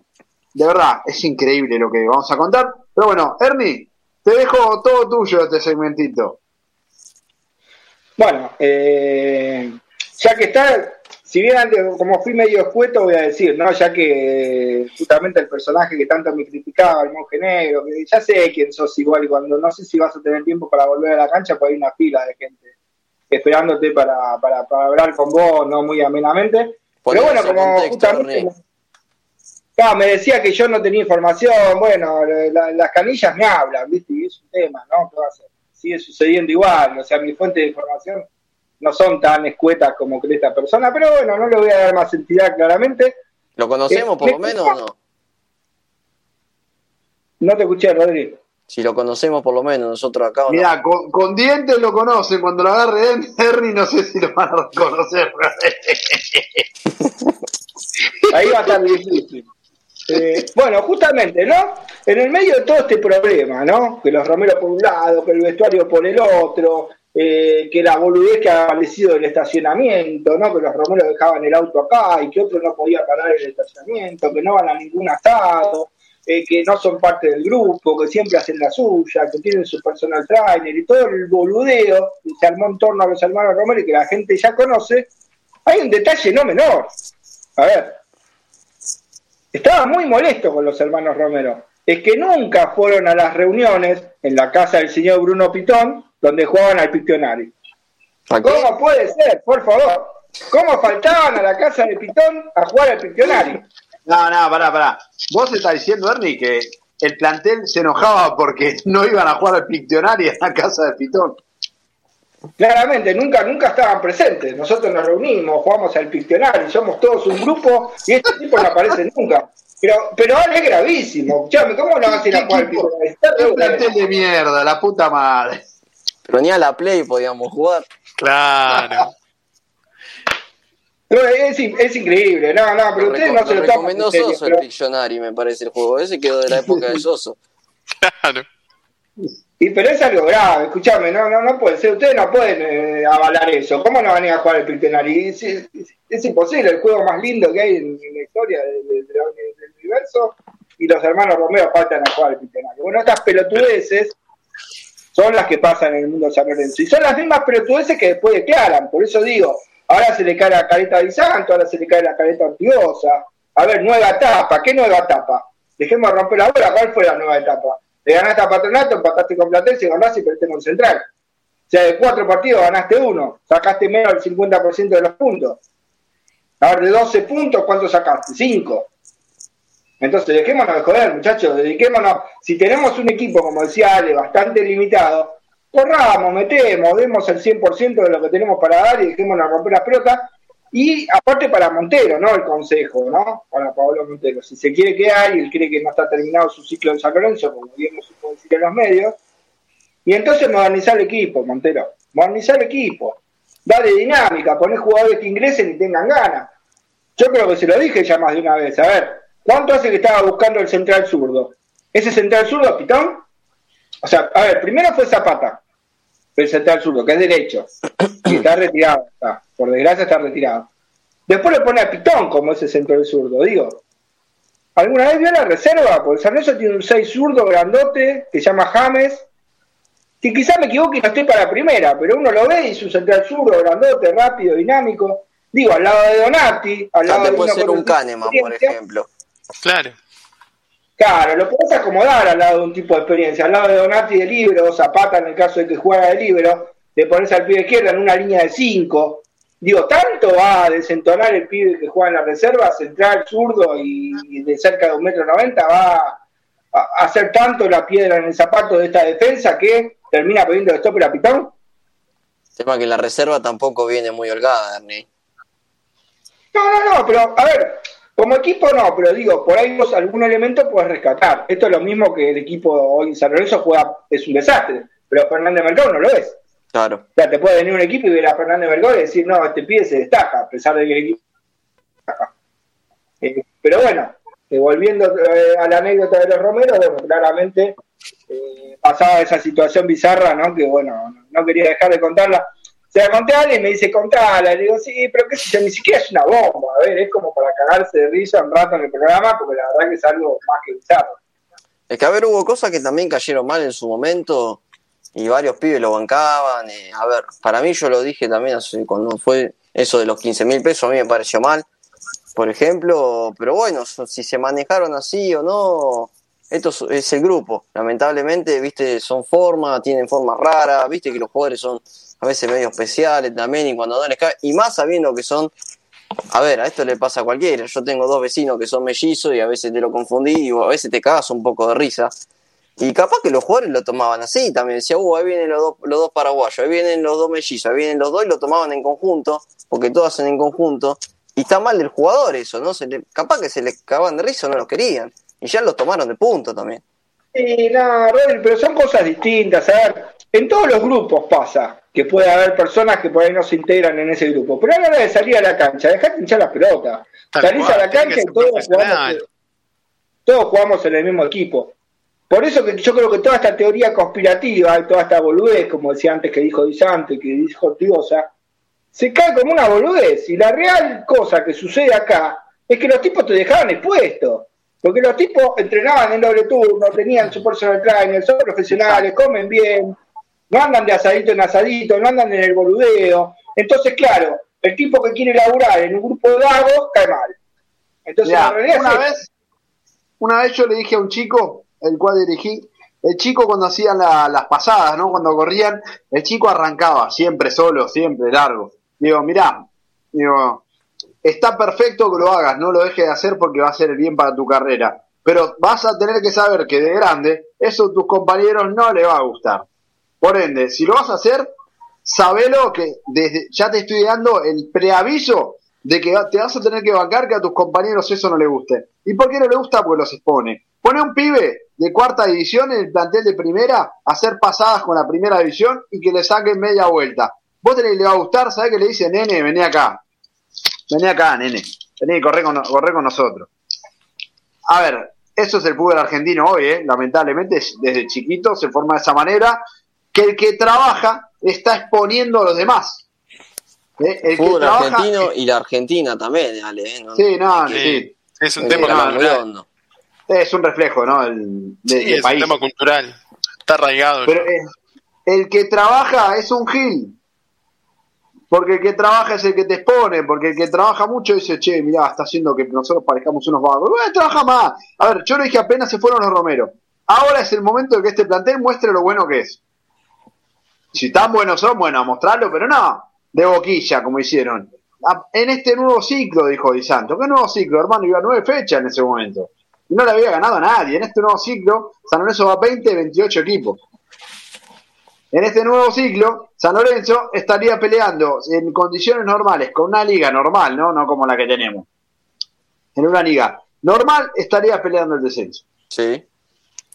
De verdad, es increíble lo que vamos a contar. Pero bueno, Ernie, te dejo todo tuyo este segmentito. Bueno, eh, ya que está, si bien antes, como fui medio escueto, voy a decir, ¿no? Ya que justamente el personaje que tanto me criticaba, el monje negro, que ya sé quién sos igual, y cuando no sé si vas a tener tiempo para volver a la cancha, pues hay una fila de gente esperándote para, para, para hablar con vos, no muy amenamente. Pero bueno, como justamente me decía que yo no tenía información, bueno, las canillas me hablan, ¿viste? Y es un tema, ¿no? ¿Qué va a ser? Sigue sucediendo igual, o sea, mi fuente de información no son tan escuetas como cree esta persona, pero bueno, no le voy a dar más entidad claramente. ¿Lo conocemos por lo menos o no? No te escuché, Rodrigo. Si lo conocemos por lo menos nosotros acá. Mira, con, dientes lo conocen. Cuando lo agarre Henry, [LAUGHS] no sé si lo van a reconocer. [LAUGHS] Ahí va a estar difícil. Eh, bueno, justamente, ¿no? En el medio de todo este problema, ¿no? Que los Romero por un lado, que el vestuario por el otro, eh, que la boludez que ha aparecido del estacionamiento, ¿no? que los romeros dejaban el auto acá y que otros no podía parar el estacionamiento, que no van a ningún asado, eh, que no son parte del grupo, que siempre hacen la suya, que tienen su personal trainer y todo el boludeo que se armó en torno a los hermanos Romero y que la gente ya conoce, hay un detalle no menor. A ver, estaba muy molesto con los hermanos Romero. Es que nunca fueron a las reuniones en la casa del señor Bruno Pitón, donde jugaban al Pictionary. ¿Cómo puede ser? Por favor. ¿Cómo faltaban a la casa de Pitón a jugar al Pictionary? No, no, pará, pará. Vos estás diciendo, Ernie, que el plantel se enojaba porque [LAUGHS] no iban a jugar al Pictionary en la casa de Pitón. Claramente, nunca, nunca estaban presentes. Nosotros nos reunimos, jugamos al Pictionary, somos todos un grupo y este tipo no aparece nunca. Pero, pero ahora es gravísimo. Chame, ¿cómo no vas a ir a jugar al Pictionary? Un plantel de mierda, la puta madre. Pero ni a la Play podíamos jugar. Claro. [LAUGHS] No, es, es increíble, no, no, pero ustedes no se lo toman en recomendó serio, Soso el pero- Pictionary, me parece el juego. Ese quedó de la época de Soso. [LAUGHS] Claro. Y pero es algo grave, escúchame, no, no, no puede ser, ustedes no pueden eh, avalar eso. ¿Cómo no van a ir a jugar el Pictionary? Es, es- es imposible, el juego más lindo que hay en, en la historia del universo, y los hermanos Romero faltan a jugar el Pictionary. Bueno, estas pelotudeces son las que pasan en el mundo San Lorenzo. Y son las mismas pelotudeces que después declaran, por eso digo, ahora se le cae la careta de Santo, ahora se le cae la careta Ortigosa. A ver, nueva etapa, ¿qué nueva etapa? Dejemos de romper la bola, ¿cuál fue la nueva etapa? Le ganaste a Patronato, empataste con Platense, ganaste y perdiste con Central. O sea, de cuatro partidos ganaste uno, sacaste menos del 50% de los puntos. A ver, de 12 puntos, ¿cuántos sacaste? 5. Entonces, dejémonos de joder, muchachos, dediquémonos. Si tenemos un equipo, como decía Ale, bastante limitado, corramos, metemos, demos el 100% de lo que tenemos para dar y dejémonos romper las pelotas. Y aparte para Montero, ¿no? El consejo, ¿no? Para Pablo Montero. Si se quiere quedar y él cree que no está terminado su ciclo en San Lorenzo, como bien no se puede decir en los medios, y entonces modernizar el equipo, Montero. Modernizar el equipo. Dale dinámica, poner jugadores que ingresen y tengan ganas. Yo creo que se lo dije ya más de una vez. A ver, ¿cuánto hace que estaba buscando el central zurdo? ¿Ese central zurdo, Pitón? O sea, a ver, primero fue Zapata, el central zurdo, que es derecho. Y está retirado, está. por desgracia está retirado. Después le pone a Pitón como ese central zurdo, digo. ¿Alguna vez vio la reserva? Porque San Lorenzo tiene un 6 zurdo grandote que se llama James, que quizás me equivoque y no estoy para primera, pero uno lo ve y es un central zurdo grandote, rápido, dinámico. Digo, al lado de Donati, al lado de puede ser un Kahneman, por ejemplo. Claro. Claro, lo podés acomodar al lado de un tipo de experiencia, al lado de Donati de libro, Zapata en el caso de que juega de libro, le pones al pibe izquierdo en una línea de 5. Digo, tanto va a desentonar el pibe que juega en la reserva, central, zurdo y, de cerca de un metro noventa, va a, a hacer tanto la piedra en el zapato de esta defensa que termina pidiendo el stop a Pitón. Tema que la reserva tampoco viene muy holgada, Ernie. No, no, no, pero a ver, como equipo no, pero digo, por ahí vos algún elemento puedes rescatar. Esto es lo mismo que el equipo hoy en San Lorenzo juega, es un desastre, pero Fernández Mercado no lo es. Claro. O sea, te puede venir un equipo y ver a Fernández Mercado y decir, no, este pibe se destaca, a pesar de que el equipo destaca. Eh, pero bueno, eh, volviendo eh, a la anécdota de los Romero, bueno, claramente eh, pasaba esa situación bizarra, ¿no? Que bueno, no quería dejar de contarla. Se la conté a alguien y me dice, contala. Le digo, sí, pero qué sé yo, ni siquiera es una bomba. A ver, es como para cagarse de risa un rato en el programa, porque la verdad que es algo más que bizarro. Es que a ver, hubo cosas que también cayeron mal en su momento y varios pibes lo bancaban. eh, a ver, para mí yo lo dije también cuando fue eso de los 15 mil pesos, a mí me pareció mal, por ejemplo, pero bueno, si se manejaron así o no, esto es, es el grupo. Lamentablemente, viste, son formas, tienen formas raras, viste que los jugadores son a veces medio especiales también y cuando no les y más sabiendo que son a ver, a esto le pasa a cualquiera. Yo tengo dos vecinos que son mellizos y a veces te lo confundí y a veces te cagas un poco de risa. Y capaz que los jugadores lo tomaban así también. Decía, uh, ahí vienen los dos, los dos paraguayos, ahí vienen los dos mellizos, ahí vienen los dos y lo tomaban en conjunto, porque todos hacen en conjunto. Y está mal del jugador eso, ¿no? Le, capaz que se les cagaban de risa o no los querían. Y ya los tomaron de punto también. Sí, Rodri, pero son cosas distintas. A ver, en todos los grupos pasa que puede haber personas que por ahí no se integran en ese grupo. Pero a la hora de salir a la cancha, dejate hinchar las pelotas. Salís cual, a la cancha y todos jugamos, todos jugamos en el mismo equipo. Por eso que yo creo que toda esta teoría conspirativa y toda esta boludez, como decía antes que dijo Disante, que dijo Ortigosa, se cae como una boludez. Y la real cosa que sucede acá es que los tipos te dejaban expuesto. Porque los tipos entrenaban en doble turno, tenían su personal trainer, son profesionales, comen bien, no andan de asadito en asadito, no andan en el boludeo. Entonces, claro, el tipo que quiere laburar en un grupo de vagos cae mal. Entonces, realidad una vez, una vez yo le dije a un chico, el cual dirigí, el chico cuando hacían la- las pasadas, ¿no? Cuando corrían, el chico arrancaba, siempre solo, siempre largo. Digo, mirá, digo, está perfecto que lo hagas, no lo dejes de hacer porque va a ser bien para tu carrera. Pero vas a tener que saber que de grande, eso a tus compañeros no le va a gustar. Por ende, si lo vas a hacer, sabelo que desde, ya te estoy dando el preaviso de que te vas a tener que bancar que a tus compañeros eso no le guste. ¿Y por qué no le gusta? Porque los expone. Pone un pibe de cuarta división en el plantel de primera a hacer pasadas con la primera división y que le saquen media vuelta. Vos tenés, le va a gustar, ¿sabés qué le dice? Nene, vení acá. Vení acá, nene. Vení, corre con, corre con nosotros. A ver, eso es el fútbol argentino hoy, ¿eh? lamentablemente desde chiquito se forma de esa manera que el que trabaja está exponiendo a los demás. ¿eh? El que trabaja- argentino y la Argentina también, Ale. ¿eh? No- Sí, no, Sí. sí. Es un Eh, tema cultural. Es un reflejo, ¿no? El, de- Sí, es un país. tema cultural. Está arraigado. Pero eh, el que trabaja es un gil. Porque el que trabaja es el que te expone, porque el que trabaja mucho dice, che, mirá, está haciendo que nosotros parezcamos unos vagos. Bueno, trabaja más. A ver, yo le dije apenas se fueron los Romero. Ahora es el momento de que este plantel muestre lo bueno que es. Si tan buenos son, bueno, a mostrarlo, pero no, de boquilla, como hicieron. En este nuevo ciclo, dijo Di Santo. ¿Qué nuevo ciclo, hermano? Iba a nueve fechas en ese momento. Y no le había ganado a nadie. En este nuevo ciclo, San Lorenzo va a 20, 28 equipos. En este nuevo ciclo, San Lorenzo estaría peleando en condiciones normales, con una liga normal, ¿no? No como la que tenemos. En una liga normal estaría peleando el descenso. Sí.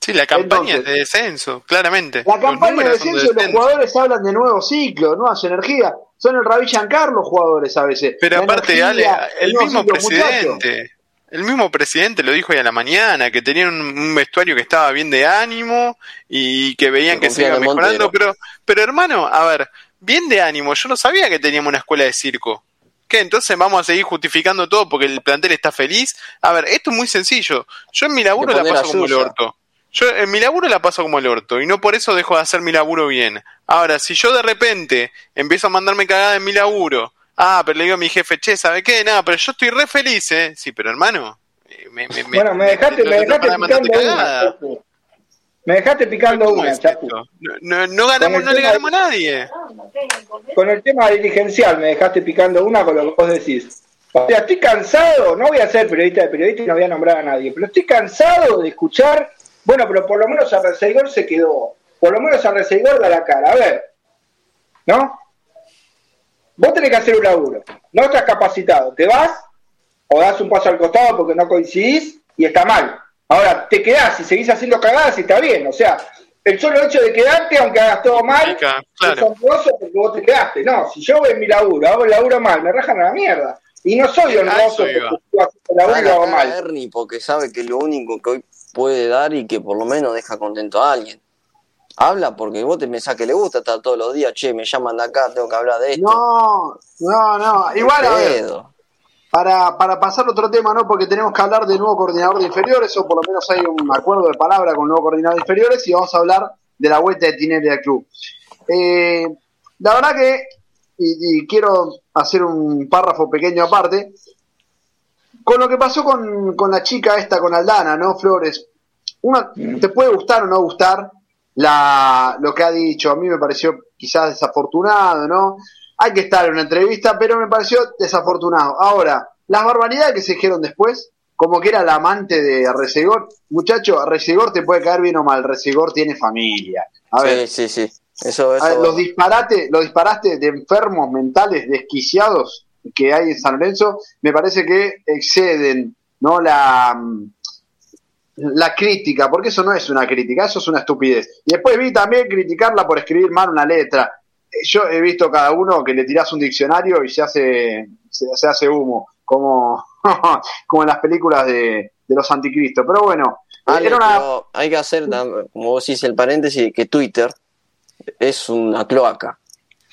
Sí, la campaña Entonces- es de descenso, claramente. La campaña de descenso, los jugadores hablan de nuevo ciclo, nuevas energías. Son el Ravi Shankar los jugadores a veces. Pero La aparte, energía, Ale, el mismo presidente, el mismo presidente lo dijo hoy a la mañana, que tenían un, un vestuario que estaba bien de ánimo y que veían Que que se iba mejorando, Montero. pero, pero hermano, a ver, bien de ánimo, yo no sabía que teníamos una escuela de circo. ¿Qué? Entonces vamos a seguir justificando todo porque el plantel está feliz. A ver, esto es muy sencillo. Yo en mi laburo la paso la como el orto. Yo en mi laburo la paso como el orto y no por eso dejo de hacer mi laburo bien. Ahora, si yo de repente empiezo a mandarme cagada en mi laburo, ah, pero le digo a mi jefe, che, ¿sabe qué? Nada, pero yo estoy re feliz, ¿eh? Sí, pero hermano, eh, me, me, bueno, me dejaste, me dejaste picando una. Chapu. Me dejaste picando ¿Cómo una, es Chapu. esto? No, no, no ganamos, no le ganamos a nadie. Con el tema dirigencial me dejaste picando una con lo que vos decís. O sea, estoy cansado, no voy a ser periodista de periodista y no voy a nombrar a nadie, pero estoy cansado de escuchar, bueno, pero por lo menos a Reseigor se quedó, por lo menos a Reseigor da la cara. A ver, ¿no? Vos tenés que hacer un laburo, no estás capacitado, te vas o das un paso al costado porque no coincidís y está mal. Ahora, te quedás y seguís haciendo cagadas y está bien, o sea, el solo hecho de quedarte, aunque hagas todo mal, Pica, es Claro. honroso porque vos te quedaste. No, si yo voy en mi laburo, hago el laburo mal, me rajan a la mierda. Y no soy honroso porque yo hago el laburo mal. Ernie porque sabe que lo único que hoy puede dar y que por lo menos deja contento a alguien. Habla porque vos te pensás que le gusta estar todos los días, che, me llaman de acá, tengo que hablar de esto. No, no, no. Igual, a ver, para, para pasar a otro tema, ¿no? Porque tenemos que hablar del nuevo coordinador de inferiores, o por lo menos hay un acuerdo de palabra con el nuevo coordinador de inferiores, y vamos a hablar de la vuelta de Tinelli al club. Eh, la verdad que, y, y quiero hacer un párrafo pequeño aparte, con lo que pasó con, con la chica esta, con Aldana, ¿no, Flores? Una, te puede gustar o no gustar la, lo que ha dicho, a mí me pareció quizás desafortunado, ¿no? Hay que estar en una entrevista, pero me pareció desafortunado. Ahora, las barbaridades que se dijeron después, como que era la amante de Resegor, muchacho, Resegor te puede caer bien o mal, Resegor tiene familia. A ver, Sí, sí, sí. Eso, eso. a ver, los disparates, los disparates de enfermos mentales desquiciados que hay en San Lorenzo, me parece que exceden no la la crítica, porque eso no es una crítica, eso es una estupidez. Y después vi también criticarla por escribir mal una letra. Eh, Yo he visto cada uno que le tirás un diccionario y se hace se, se hace humo, como [LAUGHS] como en las películas de, de los anticristos. Pero bueno, Ale, era una pero hay que hacer, como vos decís, el paréntesis, que Twitter es una cloaca.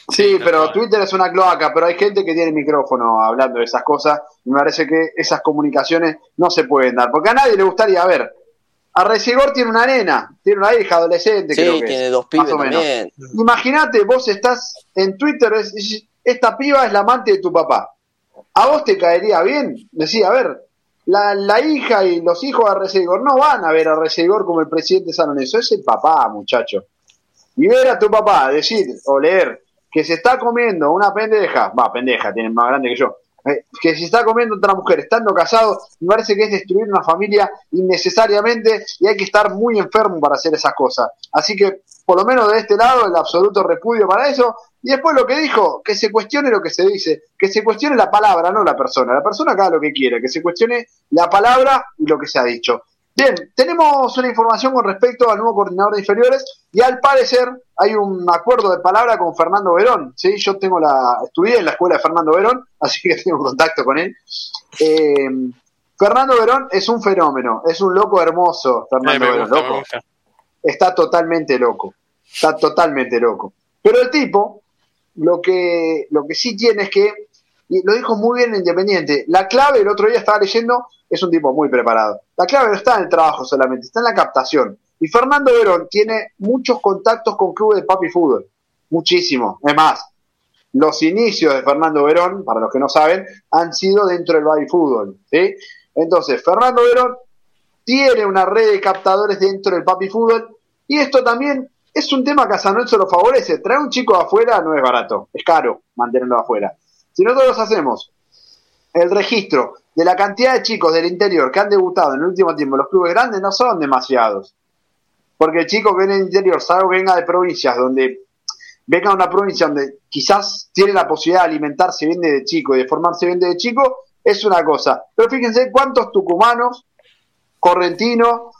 Sí, pero Twitter es una cloaca, pero hay gente que tiene micrófono hablando de esas cosas y me parece que esas comunicaciones no se pueden dar, porque a nadie le gustaría ver. A Resigor tiene una nena, tiene una hija adolescente, Sí, creo que tiene es, dos más pibes o menos. también. Imagínate, vos estás en Twitter, es- es- esta piba es la amante de tu papá. ¿A vos te caería bien? Decía, a ver, la, la hija y los hijos de Resigor no van a ver a Resigor como el presidente San Lorenzo, es el papá, muchacho. Y ver a tu papá decir o leer que se está comiendo una pendeja, va, pendeja, tiene más grande que yo, eh, que se está comiendo otra mujer estando casado, me parece que es destruir una familia innecesariamente y hay que estar muy enfermo para hacer esas cosas. Así que, por lo menos de este lado, el absoluto repudio para eso. Y después lo que dijo, que se cuestione lo que se dice, que se cuestione la palabra, no la persona. La persona haga lo que quiere, que se cuestione la palabra y lo que se ha dicho. Bien, tenemos una información con respecto al nuevo coordinador de inferiores y al parecer hay un acuerdo de palabra con Fernando Verón. ¿sí? Yo tengo la, estudié en la escuela de Fernando Verón, [LAUGHS] así que tengo contacto con él. Eh, Fernando Verón es un fenómeno, es un loco hermoso, Fernando Verón, gusta, loco está totalmente loco. Está totalmente loco. Pero el tipo, lo que, lo que sí tiene es que, y lo dijo muy bien en Independiente, la clave, el otro día estaba leyendo, es un tipo muy preparado. La clave no está en el trabajo solamente, está en la captación. Y Fernando Verón tiene muchos contactos con clubes de papi fútbol. Muchísimo. Es más, los inicios de Fernando Verón, para los que no saben, han sido dentro del baby fútbol. ¿sí? Entonces, Fernando Verón tiene una red de captadores dentro del papi fútbol y esto también es un tema que a San Lorenzo lo favorece. Traer un chico de afuera no es barato, es caro mantenerlo afuera. Si nosotros hacemos el registro de la cantidad de chicos del interior que han debutado en el último tiempo los clubes grandes, no son demasiados. Porque el chico que viene del interior, salvo que venga de provincias donde venga de una provincia donde quizás tiene la posibilidad de alimentarse bien desde chico y de formarse bien desde chico, es una cosa. Pero fíjense cuántos tucumanos, correntinos,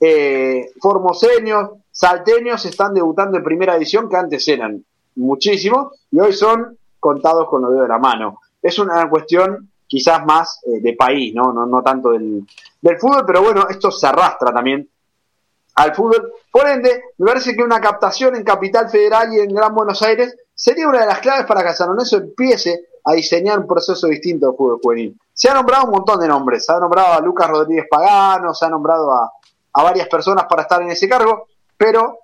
eh, formoseños, salteños están debutando en primera edición, que antes eran muchísimos, y hoy son contados con los dedos de la mano. Es una cuestión quizás más eh, de país, ¿no? No, no tanto del, del fútbol, pero bueno, esto se arrastra también al fútbol. Por ende, me parece que una captación en Capital Federal y en Gran Buenos Aires sería una de las claves para que San Lorenzo empiece a diseñar un proceso distinto de fútbol juvenil. Se ha nombrado un montón de nombres, se ha nombrado a Lucas Rodríguez Pagano, se ha nombrado a, a varias personas para estar en ese cargo, pero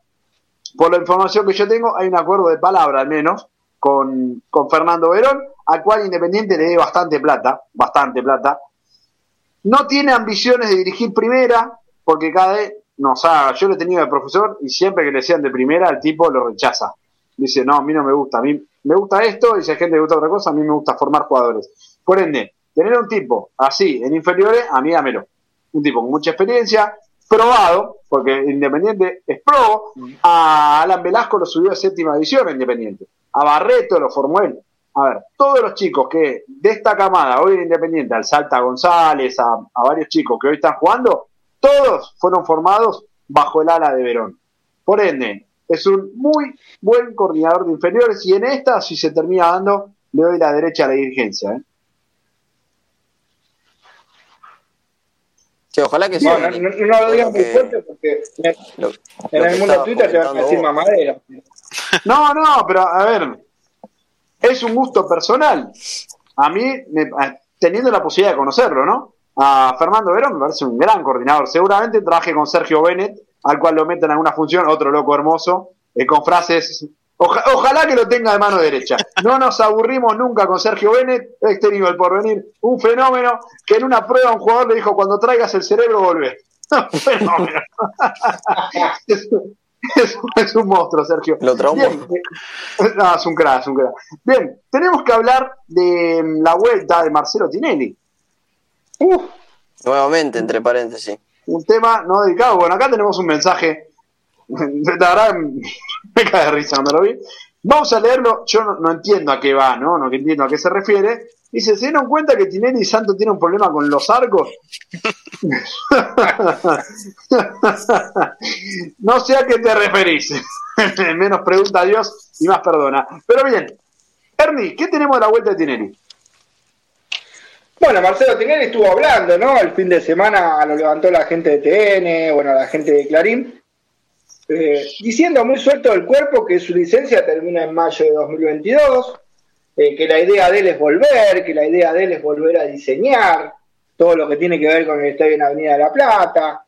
por la información que yo tengo, hay un acuerdo de palabra al menos con, con Fernando Verón, al cual Independiente le dé bastante plata, bastante plata. No tiene ambiciones de dirigir primera, porque cada vez nos ha, yo lo he tenido de profesor y siempre que le decían de primera, el tipo lo rechaza. Dice, no, a mí no me gusta, a mí me gusta esto, y si a gente le gusta otra cosa, a mí me gusta formar jugadores. Por ende, tener un tipo así en inferiores, a mí dámelo. Un tipo con mucha experiencia, probado, porque Independiente es pro, a Alan Velasco lo subió a séptima división a Independiente, a Barreto lo formó él. A ver, todos los chicos que de esta camada hoy en Independiente, al Salta González, a, a varios chicos que hoy están jugando, todos fueron formados bajo el ala de Verón. Por ende, es un muy buen coordinador de inferiores y en esta, si se termina dando, le doy la derecha a la dirigencia. ¿eh? Sí, ojalá que sí. No, no, no, no lo digas muy fuerte porque en, lo- en lo que el mundo Twitter te van a decir mamadera. No, no, pero a ver, es un gusto personal. A mí, me- teniendo la posibilidad de conocerlo, ¿no? A Fernando Verón me parece un gran coordinador. Seguramente trabaje con Sergio Bennett, al cual lo meten en alguna función, otro loco hermoso, eh, con frases. Oja- ojalá que lo tenga de mano derecha. No nos aburrimos nunca con Sergio Bennett, este nivel por venir, un fenómeno que en una prueba un jugador le dijo: cuando traigas el cerebro, volvé. [LAUGHS] Un fenómeno. [LAUGHS] es, es- es un monstruo, Sergio. Lo traumó. Bien, eh, no, es un crack, es un crack. Bien, tenemos que hablar de mm, la vuelta de Marcelo Tinelli. Uf, Nuevamente, entre paréntesis. un tema no dedicado. Bueno, acá tenemos un mensaje. [LAUGHS] Me cae de risa cuando lo vi. Vamos a leerlo. Yo no, entiendo a qué va, ¿no? No entiendo a qué se refiere. Dice, ¿se dieron cuenta que Tinelli y Santo tiene un problema con los arcos? [LAUGHS] no sé a qué te referís. [LAUGHS] Menos pregunta a Dios y más perdona. Pero bien, Ernie, ¿qué tenemos de la vuelta de Tinelli? Bueno, Marcelo Tinelli estuvo hablando, ¿no? El fin de semana lo levantó la gente de TN, bueno, la gente de Clarín. Eh, diciendo muy suelto del cuerpo que su licencia termina en mayo de 2022, eh, que la idea de él es volver, que la idea de él es volver a diseñar todo lo que tiene que ver con el estadio en Avenida de la Plata.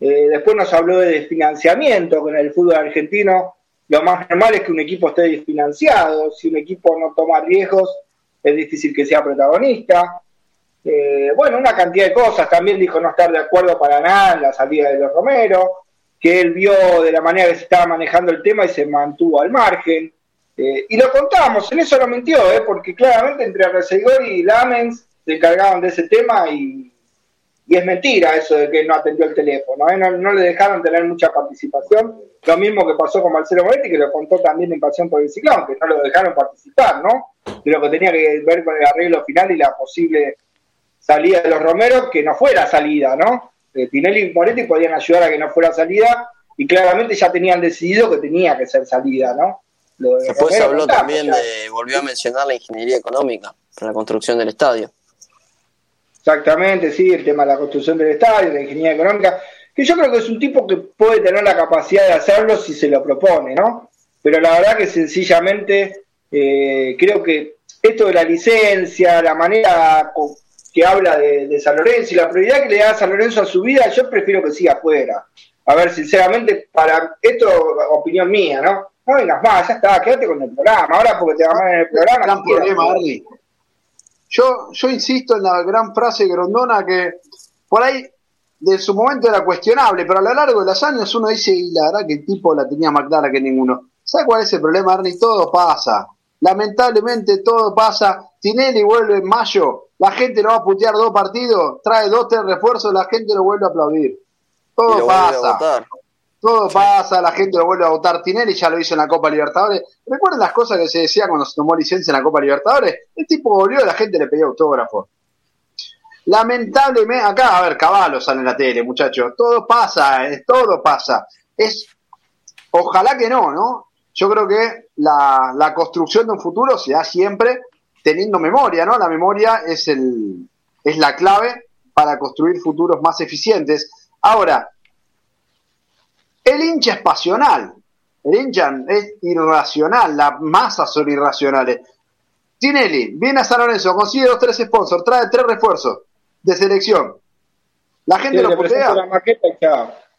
Eh, después nos habló de desfinanciamiento, con el fútbol argentino lo más normal es que un equipo esté desfinanciado, si un equipo no toma riesgos es difícil que sea protagonista. bueno, una cantidad de cosas, también dijo no estar de acuerdo para nada en la salida de los Romero, que él vio de la manera que se estaba manejando el tema y se mantuvo al margen. Eh, y lo contábamos, en eso no mintió, ¿eh? porque claramente entre Resegor y Lamens se encargaban de ese tema y, y, es mentira eso de que no atendió el teléfono, ¿eh? no, le dejaron tener mucha participación. Lo mismo que pasó con Marcelo Moretti, que lo contó también en Pasión por el Ciclón, que no lo dejaron participar, ¿no? De lo que tenía que ver con el arreglo final y la posible salida de los Romeros, que no fuera salida, ¿no? Eh, Tinelli y Moretti podían ayudar a que no fuera salida y claramente ya tenían decidido que tenía que ser salida, ¿no? Después se habló también de, volvió a mencionar la ingeniería económica para la construcción del estadio. Exactamente, sí, el tema de la construcción del estadio, la ingeniería económica, que yo creo que es un tipo que puede tener la capacidad de hacerlo si se lo propone, ¿no? Pero la verdad que sencillamente eh, creo que esto de la licencia, la manera que habla de, San Lorenzo y la prioridad que le da San Lorenzo a su vida, yo prefiero que siga afuera. A ver, sinceramente, para esto, opinión mía, ¿no? No vengas más, ya está, quédate con el programa. Ahora porque te va mal en el programa. Gran problema, Yo, yo insisto en la gran frase de Grondona que por ahí de su momento era cuestionable, pero a lo largo de los años uno dice, y la verdad que el tipo la tenía más clara que ninguno. ¿Sabe cuál es el problema, Arnie? Todo pasa. Lamentablemente todo pasa. Tinelli vuelve en mayo, la gente lo va a putear dos partidos, trae dos, tres refuerzos, la gente lo vuelve a aplaudir. Todo pasa. Todo pasa, la gente lo vuelve a votar. Tinelli ya lo hizo en la Copa Libertadores. ¿Recuerdan las cosas que se decía cuando se tomó licencia en la Copa Libertadores? El tipo volvió y la gente le pedía autógrafo. Lamentablemente, acá, a ver, caballos sale en la tele, muchachos. Todo pasa, eh, todo pasa. Es, ojalá que no, ¿no? Yo creo que la, la construcción de un futuro se da siempre teniendo memoria, ¿no? La memoria es, el, es la clave para construir futuros más eficientes. Ahora, el hincha es pasional, el hincha es irracional, las masas son irracionales. Tinelli viene a San Lorenzo, consigue dos, tres sponsors, trae tres refuerzos de selección. La gente lo putea. La maqueta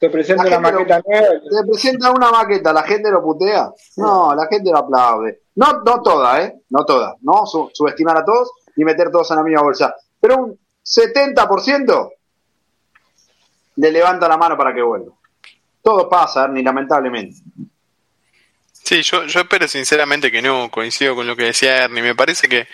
Te presenta una maqueta nueva. Te presenta una maqueta, la gente lo putea. No, la gente lo aplaude. No, no toda, ¿eh? No toda. No subestimar a todos y meter todos en la misma bolsa. Pero un 70% le levanta la mano para que vuelva. Todo pasa, ni lamentablemente. Sí, yo, yo espero sinceramente que no coincido con lo que decía Ernie. Me parece que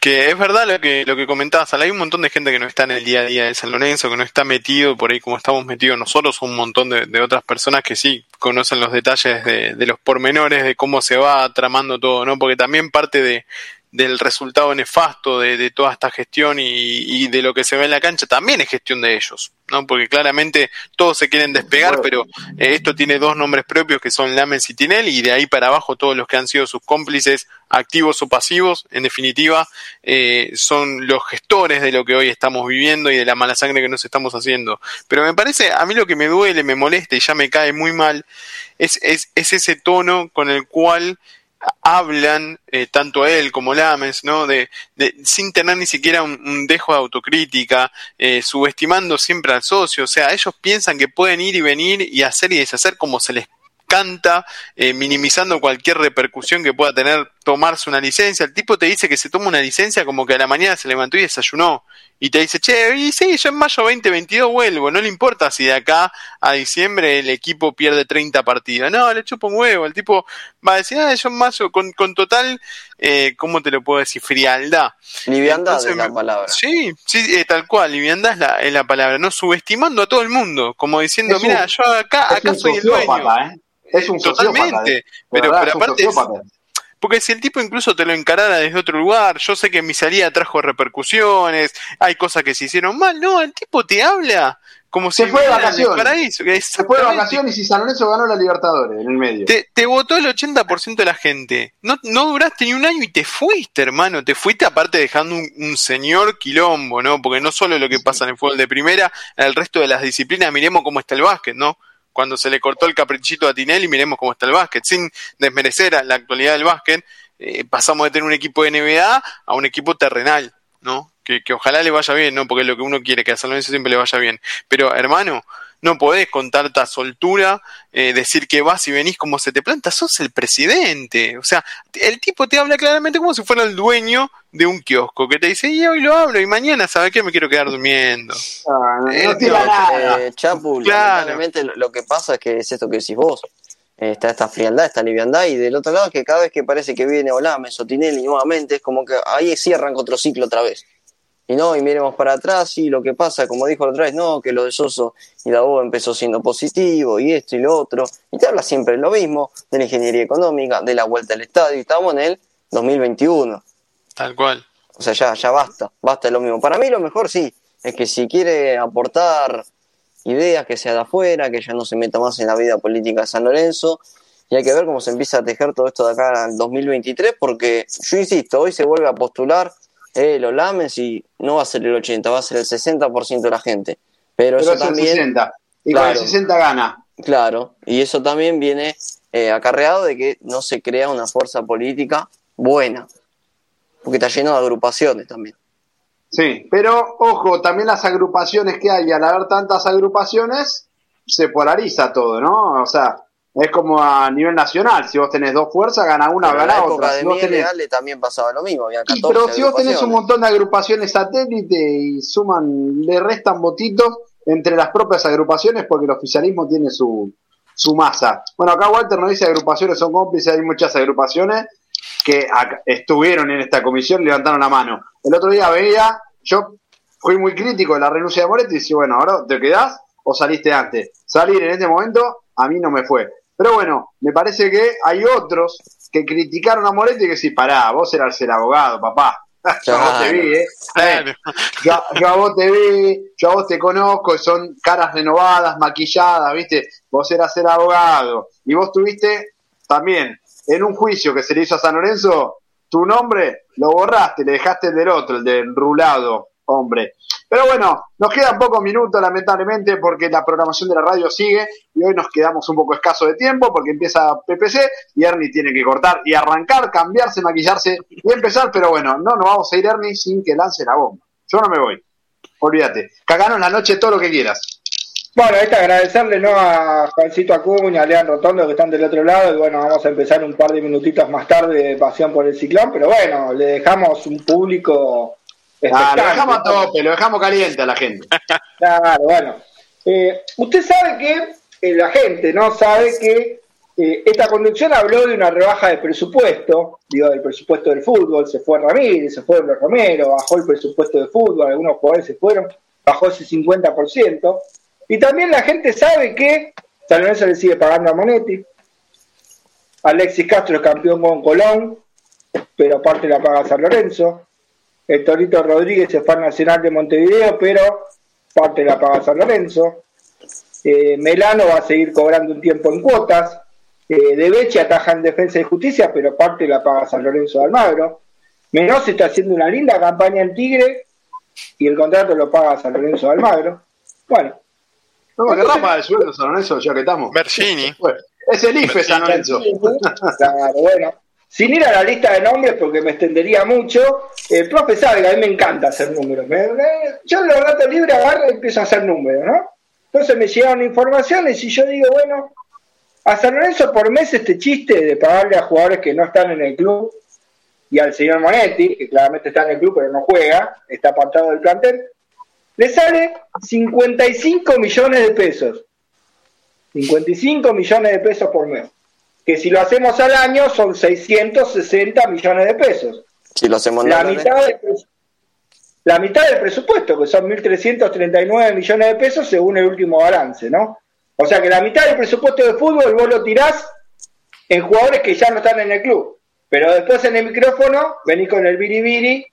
que es verdad lo que, lo que comentabas, hay un montón de gente que no está en el día a día de San Lorenzo, que no está metido por ahí como estamos metidos nosotros, un montón de, otras personas que sí conocen los detalles de, de, los pormenores, de cómo se va tramando todo, ¿no? Porque también parte de, del resultado nefasto de, de toda esta gestión y, y, de lo que se ve en la cancha también es gestión de ellos, ¿no? Porque claramente todos se quieren despegar, pero eh, esto tiene dos nombres propios que son Lamens y Tinelli y de ahí para abajo todos los que han sido sus cómplices, activos o pasivos, en definitiva, eh, son los gestores de lo que hoy estamos viviendo y de la mala sangre que nos estamos haciendo. Pero me parece, a mí lo que me duele, me molesta y ya me cae muy mal, es, es, es ese tono con el cual hablan eh, tanto él como Lames, ¿no? De, de, sin tener ni siquiera un, dejo de autocrítica, eh, subestimando siempre al socio. O sea, ellos piensan que pueden ir y venir y hacer y deshacer como se les canta, eh, minimizando cualquier repercusión que pueda tener tomarse una licencia. El tipo te dice que se toma una licencia como que a la mañana se levantó y desayunó. Y te dice, che, y sí, yo en mayo 2022 vuelvo. No le importa si de acá a diciembre el equipo pierde 30 partidos. No, le chupo un huevo. El tipo va a decir, ah, yo en mayo, con, con total, eh, ¿cómo te lo puedo decir? Frialdad. Liviandad es la palabra. Sí, sí, eh, tal cual. Liviandad es la, es la palabra. No subestimando a todo el mundo. Como diciendo, mira, yo acá, acá soy el dueño. ¿eh? Es un Totalmente. Pero, pero aparte. Porque si el tipo incluso te lo encarara desde otro lugar, yo sé que mi salida trajo repercusiones, hay cosas que se hicieron mal, no, el tipo te habla como se si fue de vacaciones. Se fue de vacaciones y San Lorenzo ganó la Libertadores en el medio. Te, te votó el 80% de la gente. No, no duraste ni un año y te fuiste, hermano. Te fuiste aparte dejando un, un, señor quilombo, ¿no? Porque no solo lo que pasa en el fútbol de primera, en el resto de las disciplinas, miremos cómo está el básquet, ¿no? Cuando se le cortó el caprichito a Tinelli, miremos cómo está el básquet, sin desmerecer a la actualidad del básquet, eh, pasamos de tener un equipo de NBA a un equipo terrenal, ¿no? Que, que ojalá le vaya bien, ¿no? Porque es lo que uno quiere, que a San Lorenzo siempre le vaya bien. Pero, hermano, no podés con tanta soltura eh, decir que vas y venís como se te planta, sos el presidente. O sea, el tipo te habla claramente como si fuera el dueño de un kiosco, que te dice, y hoy lo hablo, y mañana, ¿sabes qué? Me quiero quedar durmiendo. Ah, no, Eh, no nada. Eh, Chapu, [LAUGHS] Claro. lamentablemente lo, lo que pasa es que es esto que decís vos. Está esta frialdad, esta liviandad, y del otro lado es que cada vez que parece que viene Olame, Sotinelli nuevamente, es como que ahí sí arranca otro ciclo otra vez. Y no, y miremos para atrás, y lo que pasa, como dijo la otra vez, no, que lo de Soso y la U empezó siendo positivo, y esto y lo otro, y te habla siempre lo mismo, de la ingeniería económica, de la vuelta al estadio, y estamos en el 2021. Tal cual. O sea, ya, ya basta, basta de lo mismo. Para mí lo mejor sí, es que si quiere aportar ideas que sea de afuera, que ya no se meta más en la vida política de San Lorenzo, y hay que ver cómo se empieza a tejer todo esto de acá al 2023, porque yo insisto, hoy se vuelve a postular eh, los lames y no va a ser el 80, va a ser el 60% de la gente. Pero, Pero eso es el también, 60. Y con Claro. el 60 gana. claro, y eso también viene eh, acarreado de que no se crea una fuerza política buena, porque está lleno de agrupaciones también. Sí, pero ojo, también las agrupaciones que hay, al haber tantas agrupaciones, se polariza todo, ¿no? O sea, es como a nivel nacional, si vos tenés dos fuerzas, gana una, Pero la gana época otra. de Si vos tenés- también pasaba lo mismo, había Sí, 14 pero si vos tenés un montón de agrupaciones satélite y suman, le restan votitos entre las propias agrupaciones porque el oficialismo tiene su, su masa. Bueno, acá Walter nos dice agrupaciones son cómplices, hay muchas agrupaciones que estuvieron en esta comisión, levantaron la mano. El otro día veía, yo fui muy crítico de la renuncia de Moretti y dije, bueno, ahora te quedás o saliste antes. Salir en este momento a mí no me fue. Pero bueno, me parece que hay otros que criticaron a Moretti y que sí, pará, vos eras el abogado, papá. [LAUGHS] Yo a vos te vi, ¿eh? Yo, yo a vos te vi, yo a vos te conozco, y son caras renovadas, maquilladas, ¿viste? Vos eras el abogado. Y vos tuviste también, en un juicio que se le hizo a San Lorenzo, tu nombre lo borraste, le dejaste el del otro, el del rulado, hombre. Pero bueno, nos quedan pocos minutos, lamentablemente, porque la programación de la radio sigue y hoy nos quedamos un poco escaso de tiempo porque empieza PPC y Ernie tiene que cortar y arrancar, cambiarse, maquillarse y empezar. Pero bueno, no nos vamos a ir, Ernie, sin que lance la bomba. Yo no me voy. Olvídate. Cagaron en la noche todo lo que quieras. Bueno, agradecerle ¿no? a Juancito Acuña, a Lean Rotondo que están del otro lado y bueno, vamos a empezar un par de minutitos más tarde de Pasión por el Ciclón, pero bueno, le dejamos un público Ah, lo dejamos a tope, lo dejamos caliente a la gente. [LAUGHS] Claro, bueno. Eh, usted sabe que eh, la gente no sabe que eh, esta conducción habló de una rebaja de presupuesto, digo, del presupuesto del fútbol, se fue Ramírez, se fue los Romero, bajó el presupuesto de fútbol, algunos jugadores se fueron, bajó ese 50%. Y también la gente sabe que San Lorenzo le sigue pagando a Monetti, Alexis Castro es campeón con Colón, pero aparte la paga San Lorenzo. El Torito Rodríguez fue al Nacional de Montevideo, pero parte la paga San Lorenzo. Eh, Melano va a seguir cobrando un tiempo en cuotas. Eh, de Beche ataja en defensa y justicia, pero parte la paga San Lorenzo de Almagro. Menos está haciendo una linda campaña en Tigre y el contrato lo paga San Lorenzo de Almagro. Bueno, No me el sueldo, San Lorenzo, ya que estamos. Bergini. Bueno, es el IFE, San Lorenzo. [LAUGHS] Claro, bueno. Sin ir a la lista de nombres, porque me extendería mucho, el profe sabe que a mí me encanta hacer números. Me- me- yo en los ratos libres agarro y empiezo a hacer números, ¿no? Entonces me llegaron informaciones y yo digo, bueno, a San Lorenzo por mes este chiste de pagarle a jugadores que no están en el club y al señor Monetti, que claramente está en el club pero no juega, está apartado del plantel, le sale 55 millones de pesos. 55 millones de pesos por mes. Que si lo hacemos al año son 660 millones de pesos. Si lo hacemos La dólares, mitad, la mitad del presupuesto, que son 1.339 millones de pesos según el último balance, ¿no? O sea que la mitad del presupuesto de fútbol vos lo tirás en jugadores que ya no están en el club. Pero después en el micrófono venís con el biribiri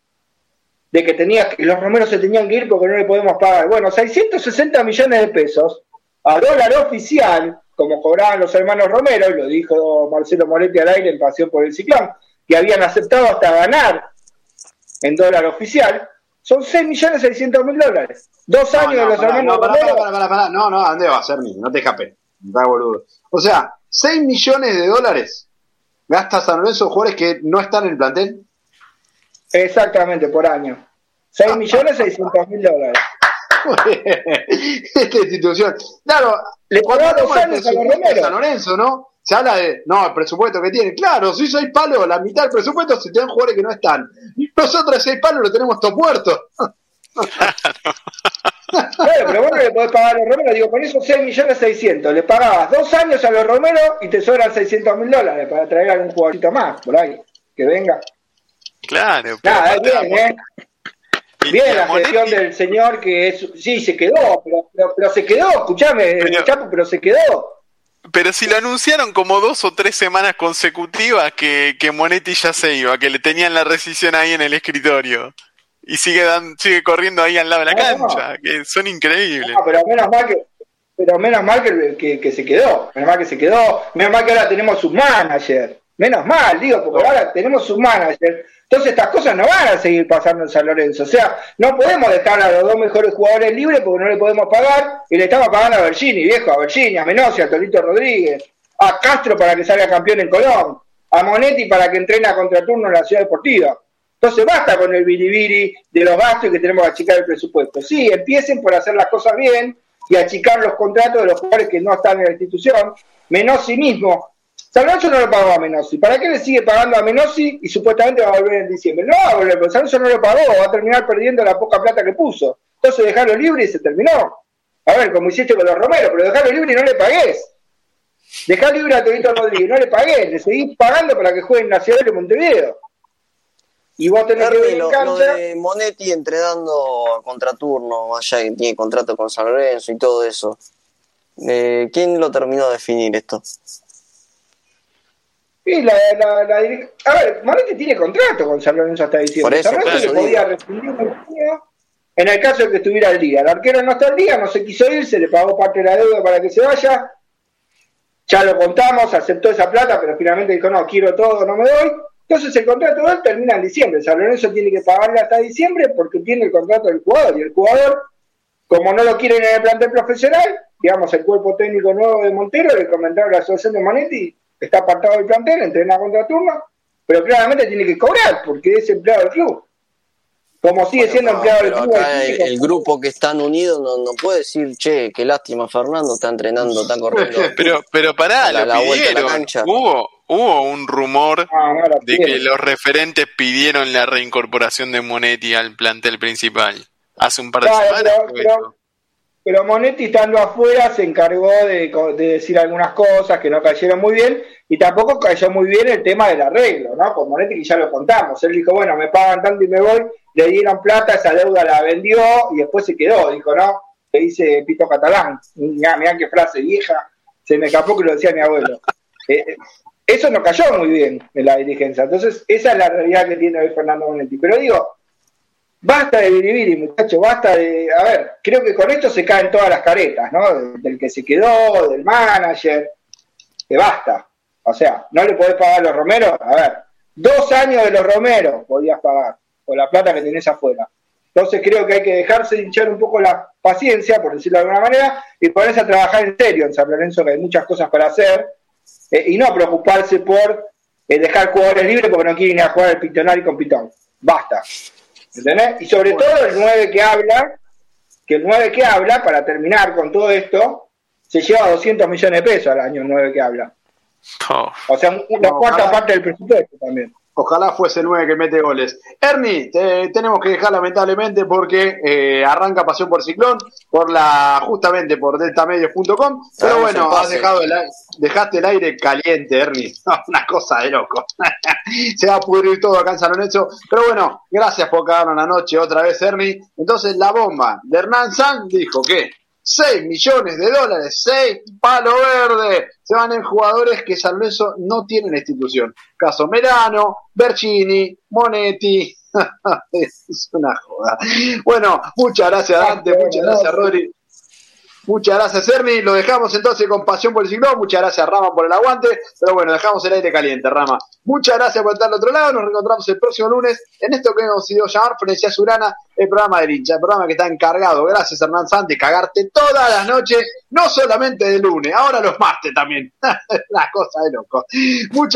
de que tenías que los romeros se tenían que ir porque no le podemos pagar. Bueno, 660 millones de pesos a dólar oficial, como cobraban los hermanos Romero, y lo dijo Marcelo Moretti al aire en Pasión por el Ciclón, que habían aceptado hasta ganar en dólar oficial, son 6.600.000 dólares. Dos No, años no, de los hermanos no, pará, Romero. pará, pará, pará, pará. No, no, ¿a ¿dónde va a ser? No te escapes. Está boludo. O sea, 6 millones de dólares gasta San Lorenzo jugadores que no están en el plantel. Exactamente, por año. 6 [LAUGHS] millones 600 mil dólares. [LAUGHS] Esta institución. Claro, Le cuando dos hablamos años a los presupuesto de Romero. San Lorenzo, ¿no? Se habla de, no, el presupuesto que tiene. Claro, si soy palo, la mitad del presupuesto se te dan jugadores que no están. Nosotros seis palos lo tenemos todos muertos. [LAUGHS] Claro, pero vos no le podés pagar a los Romero. Digo, con esos 6 millones 600, le pagabas dos años a los Romero y te sobran 600 mil dólares para traer algún jugadorito más por ahí. Que venga. Claro, pero Nada, aparte, bien, ¿eh? y- y Bien la gestión del señor que es, sí, se quedó, pero, pero, pero se quedó, escuchame, Pero- Chapo, pero se quedó. Pero si lo anunciaron como dos o tres semanas consecutivas que, que Monetti ya se iba, que le tenían la rescisión ahí en el escritorio. Y sigue dan, sigue corriendo ahí al lado de la No, cancha, que son increíbles. No, pero menos mal que, pero menos mal que, que, que se quedó, menos mal que se quedó, menos mal que ahora tenemos un manager, menos mal, digo, porque ahora tenemos un manager. Entonces estas cosas no van a seguir pasando en San Lorenzo. O sea, no podemos dejar a los dos mejores jugadores libres porque no le podemos pagar y le estamos pagando a Bergini, viejo, a Bergini, a Menosi, a Tolito Rodríguez, a Castro para que salga campeón en Colón, a Monetti para que entrene a contraturno en la ciudad deportiva. Entonces basta con el biribiri de los gastos y que tenemos que achicar el presupuesto. Sí, empiecen por hacer las cosas bien y achicar los contratos de los jugadores que no están en la institución. Menosi mismo. San Lorenzo no lo pagó a Menosi. ¿Para qué le sigue pagando a Menosi y supuestamente va a volver en diciembre? No va a volver, porque San Lorenzo no lo pagó, va a terminar perdiendo la poca plata que puso. Entonces dejarlo libre y se terminó. A ver, como hiciste con los Romero, pero dejarlo libre y no le pagués. Dejá libre a Torito Rodríguez, no le pagués, le seguís pagando para que juegue en Nacional de Montevideo. Y vos tenés que Ernie, ver en lo, lo de Monetti entrenando a contraturno, allá que tiene contrato con San Lorenzo y todo eso. Eh, ¿Quién lo terminó de definir esto? Y la, la, A ver, Monetti tiene contrato con San Lorenzo hasta diciembre. Por eso, San Lorenzo claro, podía rescindir en el caso de que estuviera al día. El arquero no está al día, no se quiso ir, se le pagó parte de la deuda para que se vaya. Ya lo contamos, aceptó esa plata, pero finalmente dijo, no, quiero todo, no me doy. Entonces el contrato de él termina en diciembre. San Lorenzo tiene que pagarle hasta diciembre porque tiene el contrato del jugador. Y el jugador, como no lo quieren en el plantel profesional, digamos, el cuerpo técnico nuevo de Montero, le comentaron a la asociación de Monetti, está apartado del plantel, entrena a contraturno, pero claramente tiene que cobrar porque es empleado del club. Como sigue siendo No, empleado del club. acá el grupo que están unidos no, no puede decir, che, qué lástima, Fernando está entrenando, está corriendo. [LAUGHS] Pero, pero pará, La- la vuelta a la cancha. Hubo, hubo un rumor Ah, no, de que los referentes pidieron la reincorporación de Monetti al plantel principal. Hace un par de Claro, semanas. pero- pero-. Pero Monetti estando afuera se encargó de, de decir algunas cosas que no cayeron muy bien y tampoco cayó muy bien el tema del arreglo, ¿no? Con Monetti que ya lo contamos. Él dijo, bueno, me pagan tanto y me voy, le dieron plata, esa deuda la vendió y después se quedó, dijo, ¿no? Que dice Pito Catalán. Mirá, mirá qué frase vieja, se me escapó que lo decía mi abuelo. [LAUGHS] Eh, eh, eso no cayó muy bien en la dirigencia. Entonces, esa es la realidad que tiene hoy Fernando Monetti. Pero digo, Basta de biribiri, muchachos, basta de... A ver, creo que con esto se caen todas las caretas, ¿no? Del que se quedó, del manager, que basta. O sea, no le podés pagar a los Romero, a ver, dos años de los Romero podías pagar, con la plata que tenés afuera. Entonces creo que hay que dejarse de hinchar un poco la paciencia, por decirlo de alguna manera, y ponerse a trabajar en serio en San Lorenzo, que hay muchas cosas para hacer, eh, y no preocuparse por eh, dejar jugadores libres porque no quieren ir a jugar el Pictonari con Pitón. Basta. ¿Entendés? Y sobre todo el 9 que habla, que el 9 que habla, para terminar con todo esto, se lleva 200 millones de pesos al año el 9 que habla. Oh, O sea, una No, cuarta ojalá. parte del presupuesto también. Ojalá fuese el 9 que mete goles. Ernie, te tenemos que dejar lamentablemente porque eh, arranca Pasión por Ciclón, por la justamente por deltamedios.com. Pero bueno, has dejado el, dejaste el aire caliente, Ernie. [LAUGHS] Una cosa de loco. [LAUGHS] Se va a pudrir todo acá en San Lorenzo. Pero bueno, gracias por cagarnos la noche otra vez, Ernie. Entonces, la bomba de Hernán San dijo que 6 millones de dólares, 6 palo verde, se van en jugadores que San Lorenzo no tiene en la institución. Caso Merano, Bercini, Monetti. [LAUGHS] es una joda. Bueno, muchas gracias Dante, muchas gracias. Rodri. Muchas gracias, Ernie. Lo dejamos entonces con pasión por el ciclón. Muchas gracias, Rama, por el aguante. Pero bueno, dejamos el aire caliente, Rama. Muchas gracias por estar al otro lado. Nos reencontramos el próximo lunes en esto que hemos ido llamar Frenesia Surana, el programa del hincha, el programa que está encargado, gracias, Hernán Santi, cagarte todas las noches, no solamente de lunes, ahora los martes también. [LAUGHS] La cosa de loco. Muchas